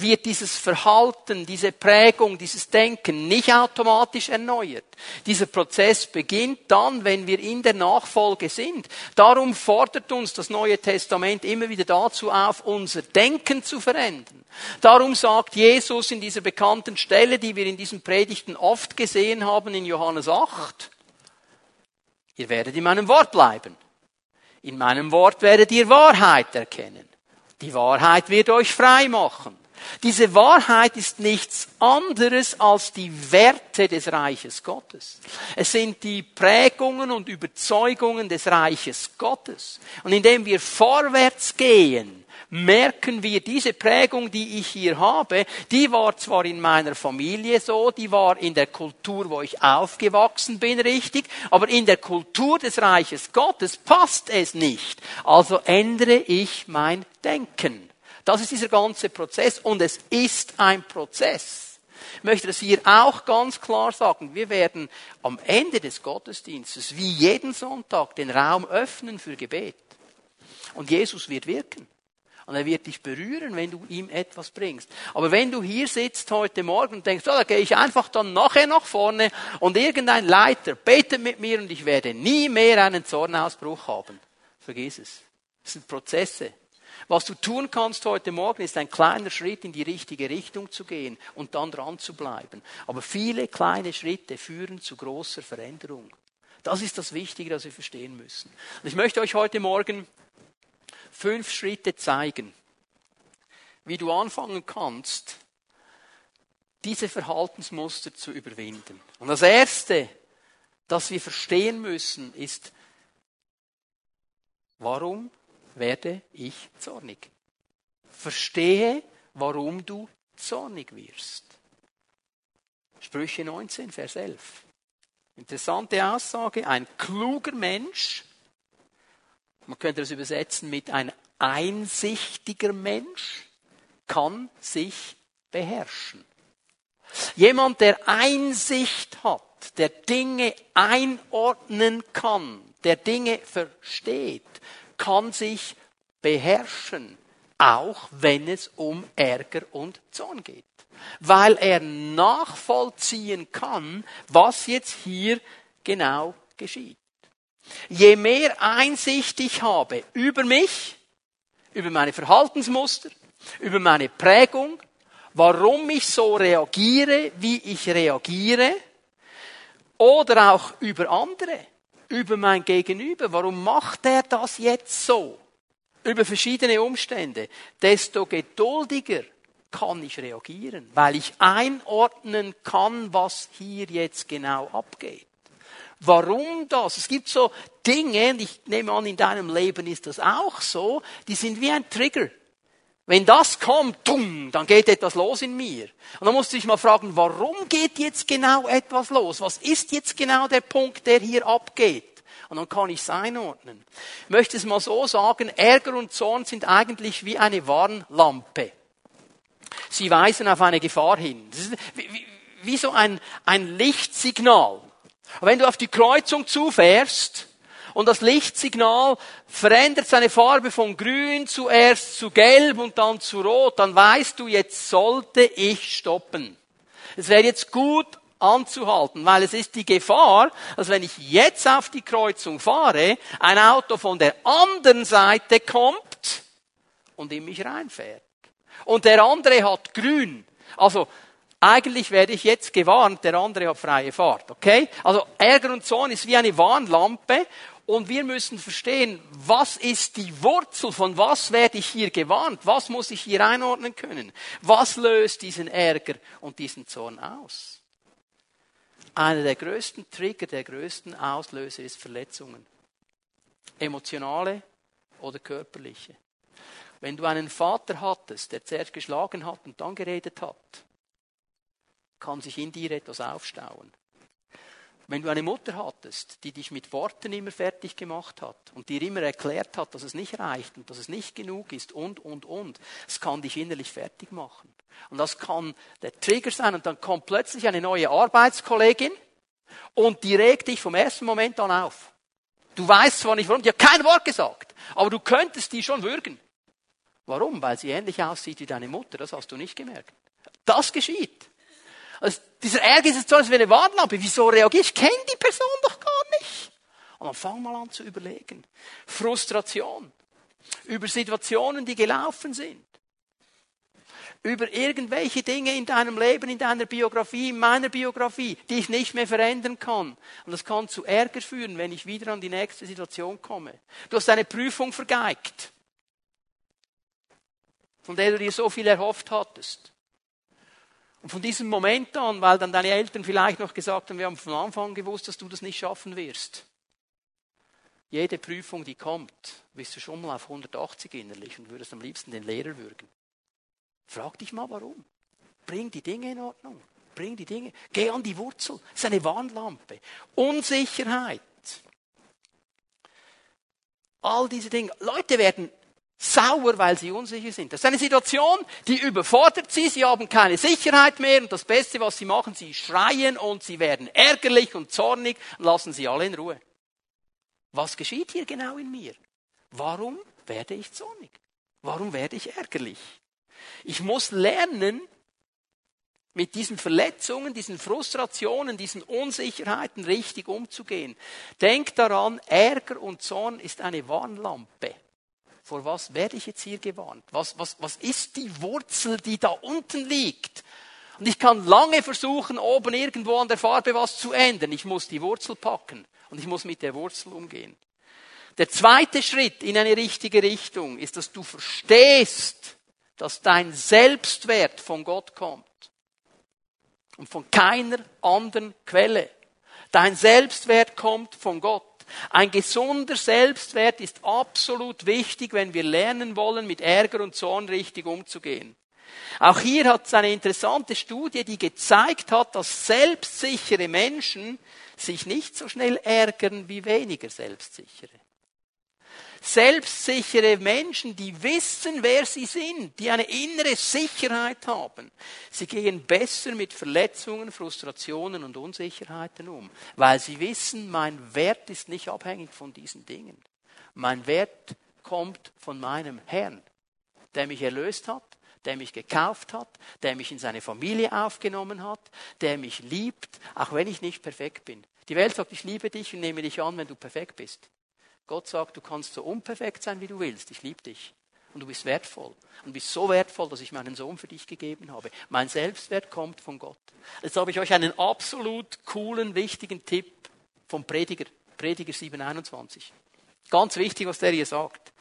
wird dieses Verhalten, diese Prägung, dieses Denken nicht automatisch erneuert. Dieser Prozess beginnt dann, wenn wir in der Nachfolge sind. Darum fordert uns das Neue Testament immer wieder dazu auf, unser Denken zu verändern. Darum sagt Jesus in dieser bekannten Stelle, die wir in diesen Predigten oft gesehen haben, in Johannes 8, ihr werdet in meinem Wort bleiben. In meinem Wort werdet ihr Wahrheit erkennen. Die Wahrheit wird euch frei machen. Diese Wahrheit ist nichts anderes als die Werte des Reiches Gottes. Es sind die Prägungen und Überzeugungen des Reiches Gottes. Und indem wir vorwärts gehen, merken wir, diese Prägung, die ich hier habe, die war zwar in meiner Familie so, die war in der Kultur, wo ich aufgewachsen bin, richtig, aber in der Kultur des Reiches Gottes passt es nicht. Also ändere ich mein Denken. Das ist dieser ganze Prozess und es ist ein Prozess. Ich möchte das hier auch ganz klar sagen. Wir werden am Ende des Gottesdienstes wie jeden Sonntag den Raum öffnen für Gebet. Und Jesus wird wirken. Und er wird dich berühren, wenn du ihm etwas bringst. Aber wenn du hier sitzt heute Morgen und denkst, oh, da gehe ich einfach dann nachher nach vorne und irgendein Leiter betet mit mir und ich werde nie mehr einen Zornausbruch haben. Vergiss es. Das sind Prozesse. Was du tun kannst heute Morgen, ist ein kleiner Schritt in die richtige Richtung zu gehen und dann dran zu bleiben. Aber viele kleine Schritte führen zu großer Veränderung. Das ist das Wichtige, das wir verstehen müssen. Und ich möchte euch heute Morgen fünf Schritte zeigen, wie du anfangen kannst, diese Verhaltensmuster zu überwinden. Und das Erste, das wir verstehen müssen, ist, warum werde ich zornig? Verstehe, warum du zornig wirst. Sprüche 19, Vers 11. Interessante Aussage. Ein kluger Mensch man könnte das übersetzen mit ein einsichtiger Mensch kann sich beherrschen. Jemand, der Einsicht hat, der Dinge einordnen kann, der Dinge versteht, kann sich beherrschen, auch wenn es um Ärger und Zorn geht. Weil er nachvollziehen kann, was jetzt hier genau geschieht. Je mehr Einsicht ich habe über mich, über meine Verhaltensmuster, über meine Prägung, warum ich so reagiere, wie ich reagiere, oder auch über andere, über mein Gegenüber. Warum macht er das jetzt so? Über verschiedene Umstände. Desto geduldiger kann ich reagieren, weil ich einordnen kann, was hier jetzt genau abgeht. Warum das? Es gibt so Dinge, und ich nehme an, in deinem Leben ist das auch so, die sind wie ein Trigger. Wenn das kommt, dumm, dann geht etwas los in mir. Und dann musst du dich mal fragen, warum geht jetzt genau etwas los? Was ist jetzt genau der Punkt, der hier abgeht? Und dann kann ich es einordnen. Ich möchte es mal so sagen, Ärger und Zorn sind eigentlich wie eine Warnlampe. Sie weisen auf eine Gefahr hin. Das ist wie, wie so ein, ein Lichtsignal. Und wenn du auf die Kreuzung zufährst und das Lichtsignal verändert seine Farbe von grün zuerst zu gelb und dann zu rot, dann weißt du, jetzt sollte ich stoppen. Es wäre jetzt gut, anzuhalten, weil es ist die Gefahr, dass wenn ich jetzt auf die Kreuzung fahre, ein Auto von der anderen Seite kommt und in mich reinfährt. Und der andere hat grün. Also eigentlich werde ich jetzt gewarnt, der andere hat freie Fahrt, okay? Also Ärger und Zorn ist wie eine Warnlampe und wir müssen verstehen, was ist die Wurzel, von was werde ich hier gewarnt, was muss ich hier einordnen können, was löst diesen Ärger und diesen Zorn aus. Einer der größten Trigger, der größten Auslöser ist Verletzungen. Emotionale oder körperliche. Wenn du einen Vater hattest, der zuerst geschlagen hat und dann geredet hat, kann sich in dir etwas aufstauen. Wenn du eine Mutter hattest, die dich mit Worten immer fertig gemacht hat und dir immer erklärt hat, dass es nicht reicht und dass es nicht genug ist und, und, und, es kann dich innerlich fertig machen. Und das kann der Trigger sein und dann kommt plötzlich eine neue Arbeitskollegin und die regt dich vom ersten Moment an auf. Du weißt zwar nicht warum, die hat kein Wort gesagt, aber du könntest die schon würgen. Warum? Weil sie ähnlich aussieht wie deine Mutter, das hast du nicht gemerkt. Das geschieht. Also dieser Ärger ist jetzt so, als wäre eine Warnlampe. Wieso reagiere ich? Ich kenne die Person doch gar nicht. Und dann fang mal an zu überlegen. Frustration. Über Situationen, die gelaufen sind. Über irgendwelche Dinge in deinem Leben, in deiner Biografie, in meiner Biografie, die ich nicht mehr verändern kann. Und das kann zu Ärger führen, wenn ich wieder an die nächste Situation komme. Du hast eine Prüfung vergeigt, von der du dir so viel erhofft hattest. Und von diesem Moment an, weil dann deine Eltern vielleicht noch gesagt haben, wir haben von Anfang gewusst, dass du das nicht schaffen wirst. Jede Prüfung, die kommt, bist du schon mal auf 180 innerlich und würdest am liebsten den Lehrer würgen. Frag dich mal warum. Bring die Dinge in Ordnung. Bring die Dinge. Geh an die Wurzel. Das ist eine Warnlampe. Unsicherheit. All diese Dinge. Leute werden sauer, weil sie unsicher sind. Das ist eine Situation, die überfordert sie, sie haben keine Sicherheit mehr und das Beste, was sie machen, sie schreien und sie werden ärgerlich und zornig und lassen sie alle in Ruhe. Was geschieht hier genau in mir? Warum werde ich zornig? Warum werde ich ärgerlich? Ich muss lernen, mit diesen Verletzungen, diesen Frustrationen, diesen Unsicherheiten richtig umzugehen. Denk daran, Ärger und Zorn ist eine Warnlampe vor was werde ich jetzt hier gewarnt? Was, was, was ist die Wurzel, die da unten liegt? Und ich kann lange versuchen, oben irgendwo an der Farbe was zu ändern. Ich muss die Wurzel packen und ich muss mit der Wurzel umgehen. Der zweite Schritt in eine richtige Richtung ist, dass du verstehst, dass dein Selbstwert von Gott kommt und von keiner anderen Quelle. Dein Selbstwert kommt von Gott. Ein gesunder Selbstwert ist absolut wichtig, wenn wir lernen wollen, mit Ärger und Zorn richtig umzugehen. Auch hier hat es eine interessante Studie, die gezeigt hat, dass selbstsichere Menschen sich nicht so schnell ärgern wie weniger selbstsichere selbstsichere Menschen, die wissen, wer sie sind, die eine innere Sicherheit haben. Sie gehen besser mit Verletzungen, Frustrationen und Unsicherheiten um, weil sie wissen, mein Wert ist nicht abhängig von diesen Dingen. Mein Wert kommt von meinem Herrn, der mich erlöst hat, der mich gekauft hat, der mich in seine Familie aufgenommen hat, der mich liebt, auch wenn ich nicht perfekt bin. Die Welt sagt, ich liebe dich und nehme dich an, wenn du perfekt bist. Gott sagt, du kannst so unperfekt sein, wie du willst. Ich liebe dich. Und du bist wertvoll. Und bist so wertvoll, dass ich meinen Sohn für dich gegeben habe. Mein Selbstwert kommt von Gott. Jetzt habe ich euch einen absolut coolen, wichtigen Tipp vom Prediger. Prediger 721. Ganz wichtig, was der hier sagt.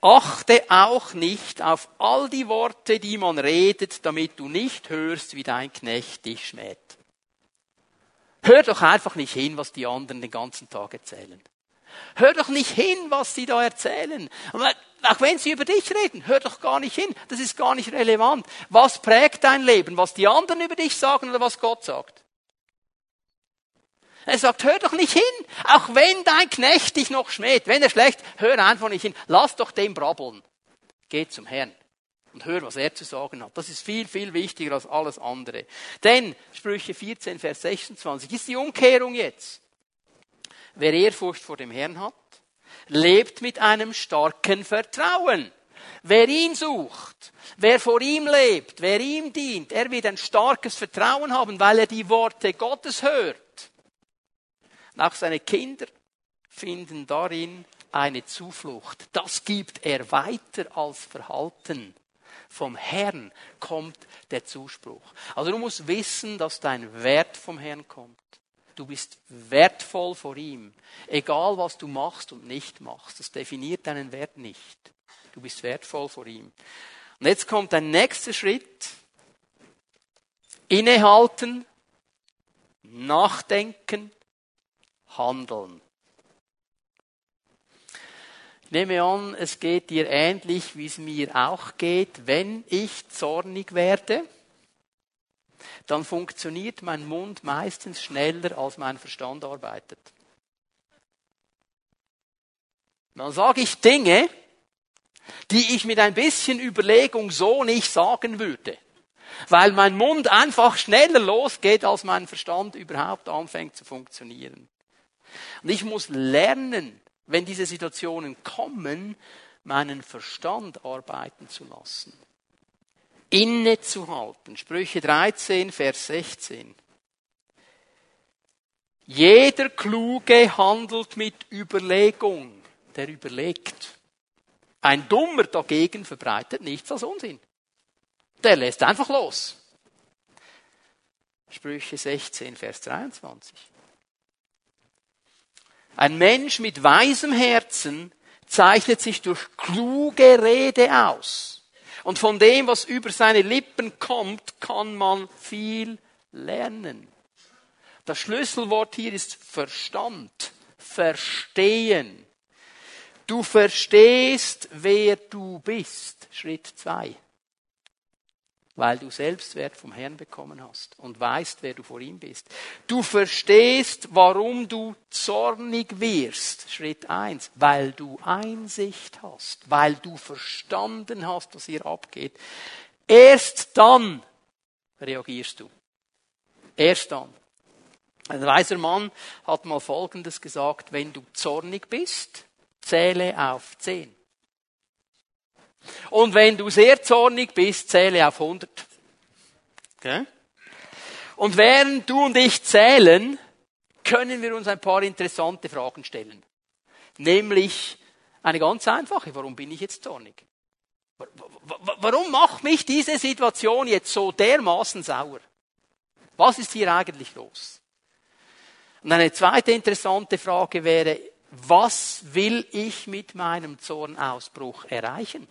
Achte auch nicht auf all die Worte, die man redet, damit du nicht hörst, wie dein Knecht dich schmäht. Hör doch einfach nicht hin, was die anderen den ganzen Tag erzählen. Hör doch nicht hin, was sie da erzählen. Auch wenn sie über dich reden, hör doch gar nicht hin. Das ist gar nicht relevant. Was prägt dein Leben? Was die anderen über dich sagen oder was Gott sagt? Er sagt, hör doch nicht hin, auch wenn dein Knecht dich noch schmäht. Wenn er schlecht, hör einfach nicht hin. Lass doch dem brabbeln. Geh zum Herrn und hör, was er zu sagen hat. Das ist viel, viel wichtiger als alles andere. Denn, Sprüche 14, Vers 26, ist die Umkehrung jetzt. Wer Ehrfurcht vor dem Herrn hat, lebt mit einem starken Vertrauen. Wer ihn sucht, wer vor ihm lebt, wer ihm dient, er wird ein starkes Vertrauen haben, weil er die Worte Gottes hört. Und auch seine Kinder finden darin eine Zuflucht. Das gibt er weiter als Verhalten. Vom Herrn kommt der Zuspruch. Also du musst wissen, dass dein Wert vom Herrn kommt. Du bist wertvoll vor ihm. Egal was du machst und nicht machst. Das definiert deinen Wert nicht. Du bist wertvoll vor ihm. Und jetzt kommt ein nächster Schritt. Innehalten, nachdenken, handeln. Ich nehme an, es geht dir ähnlich, wie es mir auch geht. Wenn ich zornig werde, dann funktioniert mein Mund meistens schneller, als mein Verstand arbeitet. Dann sage ich Dinge, die ich mit ein bisschen Überlegung so nicht sagen würde. Weil mein Mund einfach schneller losgeht, als mein Verstand überhaupt anfängt zu funktionieren. Und ich muss lernen, wenn diese Situationen kommen, meinen Verstand arbeiten zu lassen. Innezuhalten. Sprüche 13, Vers 16. Jeder Kluge handelt mit Überlegung, der überlegt. Ein Dummer dagegen verbreitet nichts als Unsinn. Der lässt einfach los. Sprüche 16, Vers 23. Ein Mensch mit weisem Herzen zeichnet sich durch kluge Rede aus. Und von dem, was über seine Lippen kommt, kann man viel lernen. Das Schlüsselwort hier ist Verstand, Verstehen. Du verstehst, wer du bist. Schritt zwei weil du Selbstwert vom Herrn bekommen hast und weißt, wer du vor ihm bist. Du verstehst, warum du zornig wirst. Schritt eins, weil du Einsicht hast, weil du verstanden hast, was hier abgeht. Erst dann reagierst du. Erst dann. Ein weiser Mann hat mal Folgendes gesagt, wenn du zornig bist, zähle auf zehn. Und wenn du sehr zornig bist, zähle auf 100. Okay? Und während du und ich zählen, können wir uns ein paar interessante Fragen stellen. Nämlich eine ganz einfache, warum bin ich jetzt zornig? Warum macht mich diese Situation jetzt so dermaßen sauer? Was ist hier eigentlich los? Und eine zweite interessante Frage wäre, was will ich mit meinem Zornausbruch erreichen?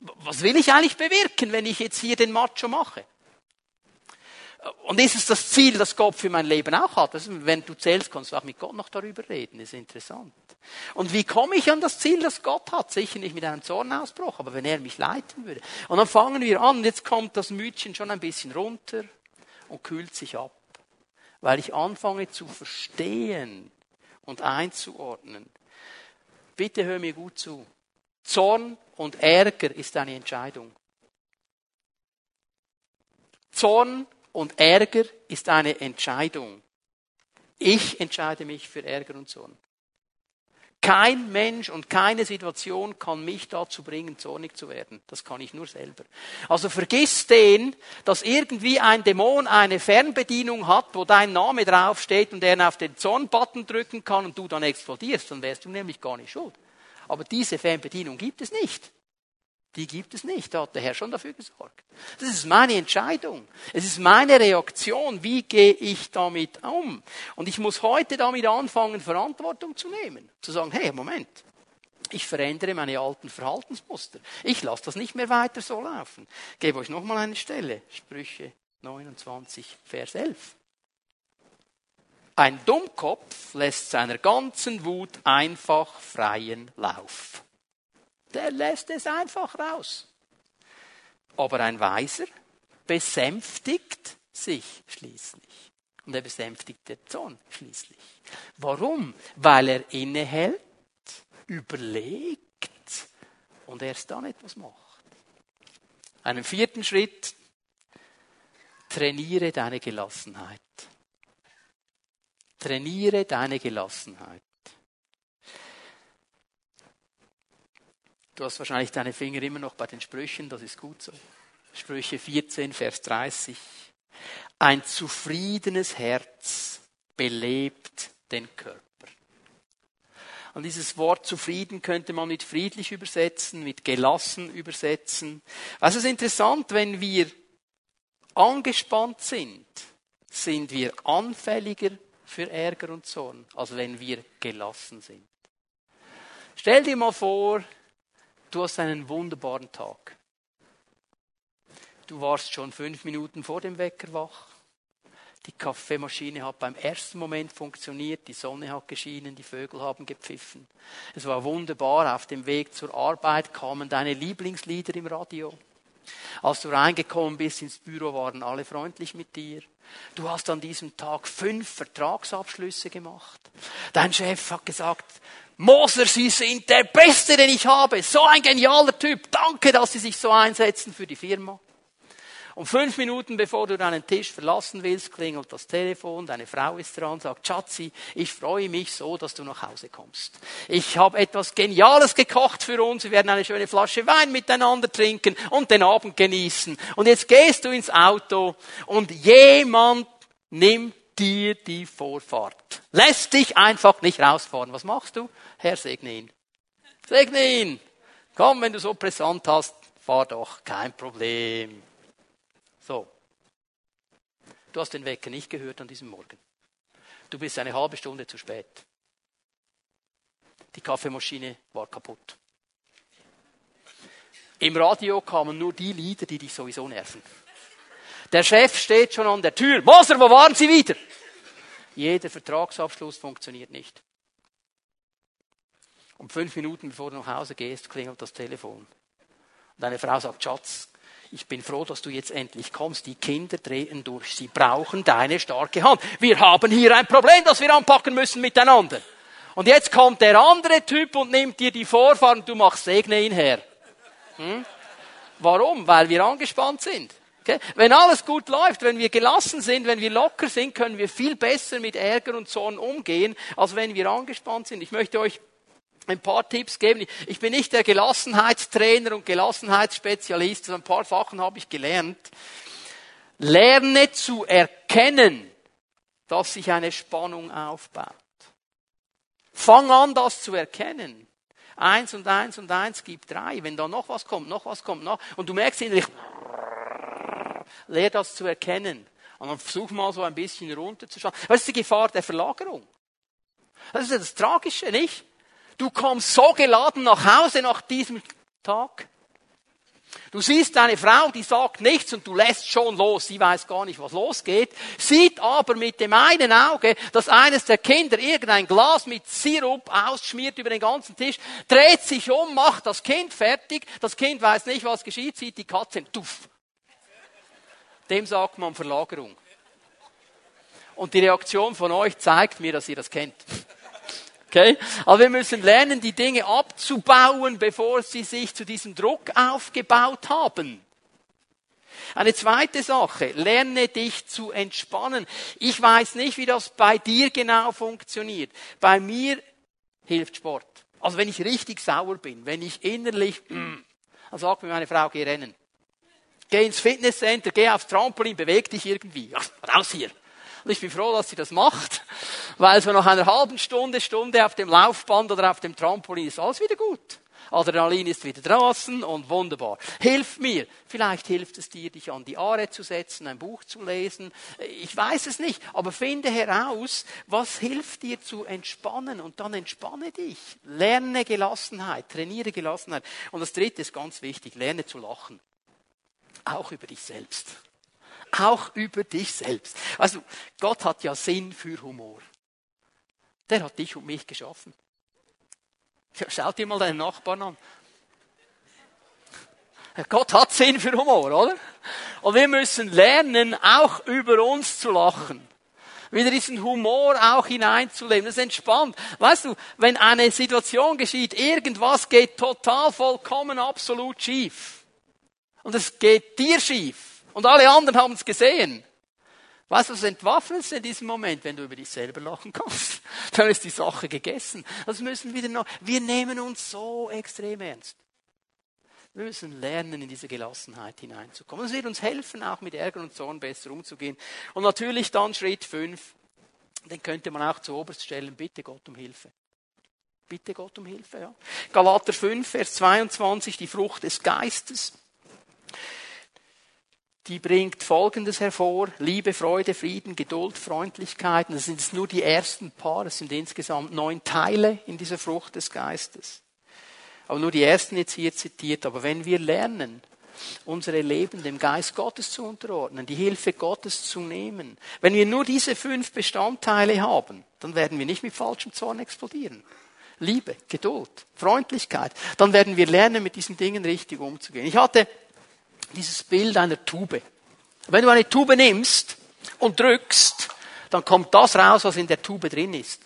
Was will ich eigentlich bewirken, wenn ich jetzt hier den Macho mache? Und ist es das Ziel, das Gott für mein Leben auch hat? Also, wenn du zählst, kannst du auch mit Gott noch darüber reden. Das ist interessant. Und wie komme ich an das Ziel, das Gott hat? Sicher nicht mit einem Zornausbruch, aber wenn er mich leiten würde. Und dann fangen wir an, jetzt kommt das Mütchen schon ein bisschen runter und kühlt sich ab. Weil ich anfange zu verstehen und einzuordnen. Bitte hör mir gut zu. Zorn und Ärger ist eine Entscheidung. Zorn und Ärger ist eine Entscheidung. Ich entscheide mich für Ärger und Zorn. Kein Mensch und keine Situation kann mich dazu bringen, zornig zu werden. Das kann ich nur selber. Also vergiss den, dass irgendwie ein Dämon eine Fernbedienung hat, wo dein Name draufsteht und er auf den Zornbutton drücken kann und du dann explodierst. Dann wärst du nämlich gar nicht schuld. Aber diese Fernbedienung gibt es nicht. Die gibt es nicht. Da hat der Herr schon dafür gesorgt. Das ist meine Entscheidung. Es ist meine Reaktion. Wie gehe ich damit um? Und ich muss heute damit anfangen, Verantwortung zu nehmen. Zu sagen, hey, Moment. Ich verändere meine alten Verhaltensmuster. Ich lasse das nicht mehr weiter so laufen. Ich gebe euch nochmal eine Stelle. Sprüche 29, Vers 11. Ein Dummkopf lässt seiner ganzen Wut einfach freien Lauf. Der lässt es einfach raus. Aber ein Weiser besänftigt sich schließlich. Und er besänftigt den Zorn schließlich. Warum? Weil er innehält, überlegt und erst dann etwas macht. Einen vierten Schritt. Trainiere deine Gelassenheit. Trainiere deine Gelassenheit. Du hast wahrscheinlich deine Finger immer noch bei den Sprüchen, das ist gut so. Sprüche 14, Vers 30. Ein zufriedenes Herz belebt den Körper. Und dieses Wort zufrieden könnte man mit friedlich übersetzen, mit gelassen übersetzen. Also es ist interessant, wenn wir angespannt sind, sind wir anfälliger für Ärger und Zorn, als wenn wir gelassen sind. Stell dir mal vor, du hast einen wunderbaren Tag. Du warst schon fünf Minuten vor dem Wecker wach. Die Kaffeemaschine hat beim ersten Moment funktioniert, die Sonne hat geschienen, die Vögel haben gepfiffen. Es war wunderbar, auf dem Weg zur Arbeit kamen deine Lieblingslieder im Radio. Als du reingekommen bist ins Büro, waren alle freundlich mit dir. Du hast an diesem Tag fünf Vertragsabschlüsse gemacht. Dein Chef hat gesagt, Moser, Sie sind der Beste, den ich habe. So ein genialer Typ. Danke, dass Sie sich so einsetzen für die Firma. Und fünf Minuten bevor du deinen Tisch verlassen willst, klingelt das Telefon, deine Frau ist dran, sagt, Schatzi, ich freue mich so, dass du nach Hause kommst. Ich habe etwas Geniales gekocht für uns, wir werden eine schöne Flasche Wein miteinander trinken und den Abend genießen. Und jetzt gehst du ins Auto und jemand nimmt dir die Vorfahrt. Lässt dich einfach nicht rausfahren. Was machst du? Herr, segne ihn. Segne ihn. Komm, wenn du so präsent hast, fahr doch, kein Problem. So. Du hast den Wecker nicht gehört an diesem Morgen. Du bist eine halbe Stunde zu spät. Die Kaffeemaschine war kaputt. Im Radio kamen nur die Lieder, die dich sowieso nerven. Der Chef steht schon an der Tür. Moser, wo waren Sie wieder? Jeder Vertragsabschluss funktioniert nicht. Und fünf Minuten bevor du nach Hause gehst, klingelt das Telefon. Und deine Frau sagt, Schatz, ich bin froh, dass du jetzt endlich kommst. Die Kinder drehen durch. Sie brauchen deine starke Hand. Wir haben hier ein Problem, das wir anpacken müssen miteinander. Und jetzt kommt der andere Typ und nimmt dir die Vorfahrt und du machst Segne ihn her. Hm? Warum? Weil wir angespannt sind. Okay? Wenn alles gut läuft, wenn wir gelassen sind, wenn wir locker sind, können wir viel besser mit Ärger und Zorn umgehen, als wenn wir angespannt sind. Ich möchte euch ein paar Tipps geben. Ich bin nicht der Gelassenheitstrainer und Gelassenheitsspezialist, sondern ein paar Sachen habe ich gelernt. Lerne zu erkennen, dass sich eine Spannung aufbaut. Fang an, das zu erkennen. Eins und eins und eins gibt drei. Wenn da noch was kommt, noch was kommt, noch. Und du merkst innerlich, lehr das zu erkennen. Und dann versuch mal so ein bisschen runterzuschauen. Was ist die Gefahr der Verlagerung? Das ist ja das Tragische, nicht? Du kommst so geladen nach Hause nach diesem Tag. Du siehst eine Frau, die sagt nichts und du lässt schon los. Sie weiß gar nicht, was losgeht. Sieht aber mit dem einen Auge, dass eines der Kinder irgendein Glas mit Sirup ausschmiert über den ganzen Tisch, dreht sich um, macht das Kind fertig. Das Kind weiß nicht, was geschieht, sieht die Katze, tuff. Dem sagt man Verlagerung. Und die Reaktion von euch zeigt mir, dass ihr das kennt. Okay? Aber wir müssen lernen, die Dinge abzubauen, bevor sie sich zu diesem Druck aufgebaut haben. Eine zweite Sache, lerne dich zu entspannen. Ich weiß nicht, wie das bei dir genau funktioniert. Bei mir hilft Sport. Also wenn ich richtig sauer bin, wenn ich innerlich, mm, dann sagt mir meine Frau, geh rennen. Geh ins Fitnesscenter, geh aufs Trampolin, beweg dich irgendwie. raus hier. Und ich bin froh, dass sie das macht, weil so nach einer halben Stunde, Stunde auf dem Laufband oder auf dem Trampolin ist alles wieder gut. Adrenalin ist wieder draußen und wunderbar. Hilf mir. Vielleicht hilft es dir, dich an die Aare zu setzen, ein Buch zu lesen. Ich weiß es nicht, aber finde heraus, was hilft dir zu entspannen und dann entspanne dich. Lerne Gelassenheit, trainiere Gelassenheit. Und das dritte ist ganz wichtig, lerne zu lachen. Auch über dich selbst auch über dich selbst. Also Gott hat ja Sinn für Humor. Der hat dich und mich geschaffen. Schau dir mal deinen Nachbarn an. Gott hat Sinn für Humor, oder? Und wir müssen lernen, auch über uns zu lachen. Wieder diesen Humor auch hineinzuleben. Das ist entspannt. Weißt du, wenn eine Situation geschieht, irgendwas geht total vollkommen absolut schief. Und es geht dir schief und alle anderen haben es gesehen. Weißt du, was entwaffnest in diesem Moment, wenn du über dich selber lachen kannst? Dann ist die Sache gegessen. Das müssen wir noch, wir nehmen uns so extrem ernst. Wir müssen lernen, in diese Gelassenheit hineinzukommen. Das wird uns helfen, auch mit Ärger und Zorn besser umzugehen. Und natürlich dann Schritt fünf, den könnte man auch zu oberst stellen, bitte Gott um Hilfe. Bitte Gott um Hilfe, ja. Galater 5, Vers 22, die Frucht des Geistes. Die bringt Folgendes hervor. Liebe, Freude, Frieden, Geduld, Freundlichkeit. Das sind nur die ersten paar. Es sind insgesamt neun Teile in dieser Frucht des Geistes. Aber nur die ersten jetzt hier zitiert. Aber wenn wir lernen, unsere Leben dem Geist Gottes zu unterordnen, die Hilfe Gottes zu nehmen, wenn wir nur diese fünf Bestandteile haben, dann werden wir nicht mit falschem Zorn explodieren. Liebe, Geduld, Freundlichkeit. Dann werden wir lernen, mit diesen Dingen richtig umzugehen. Ich hatte dieses Bild einer Tube. Wenn du eine Tube nimmst und drückst, dann kommt das raus, was in der Tube drin ist.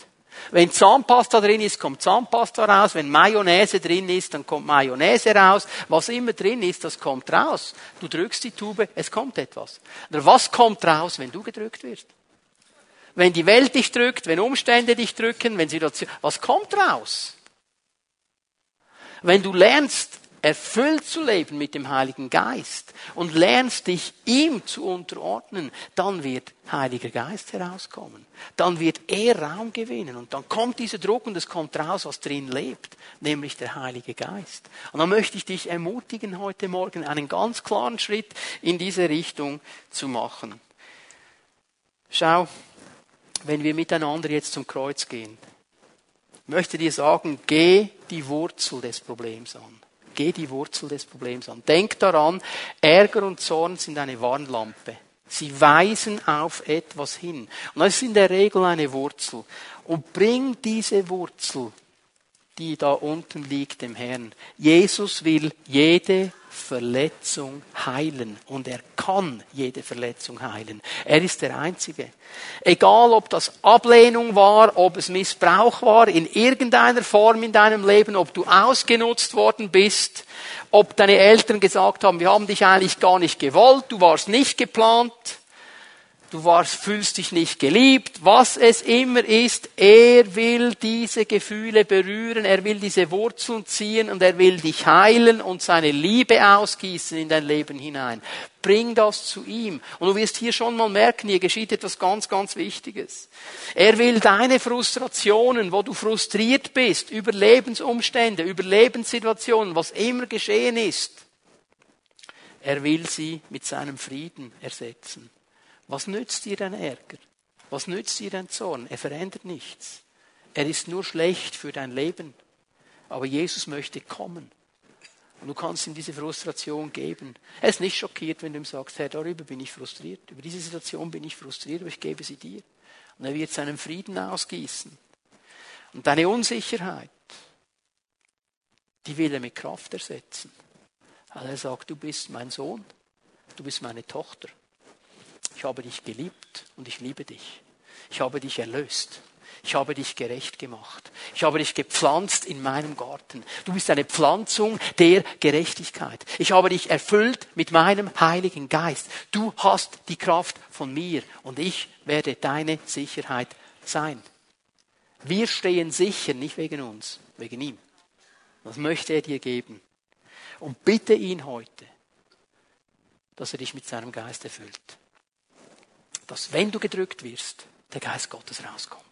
Wenn Zahnpasta drin ist, kommt Zahnpasta raus. Wenn Mayonnaise drin ist, dann kommt Mayonnaise raus. Was immer drin ist, das kommt raus. Du drückst die Tube, es kommt etwas. Oder was kommt raus, wenn du gedrückt wirst? wenn die Welt dich drückt, wenn Umstände dich drücken, wenn Situation, was kommt raus? Wenn du lernst, erfüllt zu leben mit dem Heiligen Geist und lernst dich ihm zu unterordnen, dann wird Heiliger Geist herauskommen. Dann wird er Raum gewinnen und dann kommt dieser Druck und es kommt raus, was drin lebt, nämlich der Heilige Geist. Und dann möchte ich dich ermutigen, heute Morgen einen ganz klaren Schritt in diese Richtung zu machen. Schau, wenn wir miteinander jetzt zum Kreuz gehen, möchte dir sagen, geh die Wurzel des Problems an. Geh die Wurzel des Problems an. Denk daran, Ärger und Zorn sind eine Warnlampe. Sie weisen auf etwas hin. Und das ist in der Regel eine Wurzel. Und bring diese Wurzel, die da unten liegt, dem Herrn. Jesus will jede Verletzung heilen. Und er kann jede Verletzung heilen. Er ist der Einzige. Egal, ob das Ablehnung war, ob es Missbrauch war, in irgendeiner Form in deinem Leben, ob du ausgenutzt worden bist, ob deine Eltern gesagt haben, wir haben dich eigentlich gar nicht gewollt, du warst nicht geplant, du warst, fühlst dich nicht geliebt, was es immer ist, er will diese Gefühle berühren, er will diese Wurzeln ziehen und er will dich heilen und seine Liebe ausgießen in dein Leben hinein. Bring das zu ihm. Und du wirst hier schon mal merken, hier geschieht etwas ganz, ganz Wichtiges. Er will deine Frustrationen, wo du frustriert bist, über Lebensumstände, über Lebenssituationen, was immer geschehen ist, er will sie mit seinem Frieden ersetzen. Was nützt dir dein Ärger? Was nützt dir dein Zorn? Er verändert nichts. Er ist nur schlecht für dein Leben. Aber Jesus möchte kommen. Und du kannst ihm diese Frustration geben. Er ist nicht schockiert, wenn du ihm sagst, Herr, darüber bin ich frustriert. Über diese Situation bin ich frustriert, aber ich gebe sie dir. Und er wird seinen Frieden ausgießen. Und deine Unsicherheit, die will er mit Kraft ersetzen. Weil er sagt, du bist mein Sohn, du bist meine Tochter. Ich habe dich geliebt und ich liebe dich. Ich habe dich erlöst. Ich habe dich gerecht gemacht. Ich habe dich gepflanzt in meinem Garten. Du bist eine Pflanzung der Gerechtigkeit. Ich habe dich erfüllt mit meinem Heiligen Geist. Du hast die Kraft von mir und ich werde deine Sicherheit sein. Wir stehen sicher, nicht wegen uns, wegen ihm. Das möchte er dir geben. Und bitte ihn heute, dass er dich mit seinem Geist erfüllt dass wenn du gedrückt wirst, der Geist Gottes rauskommt.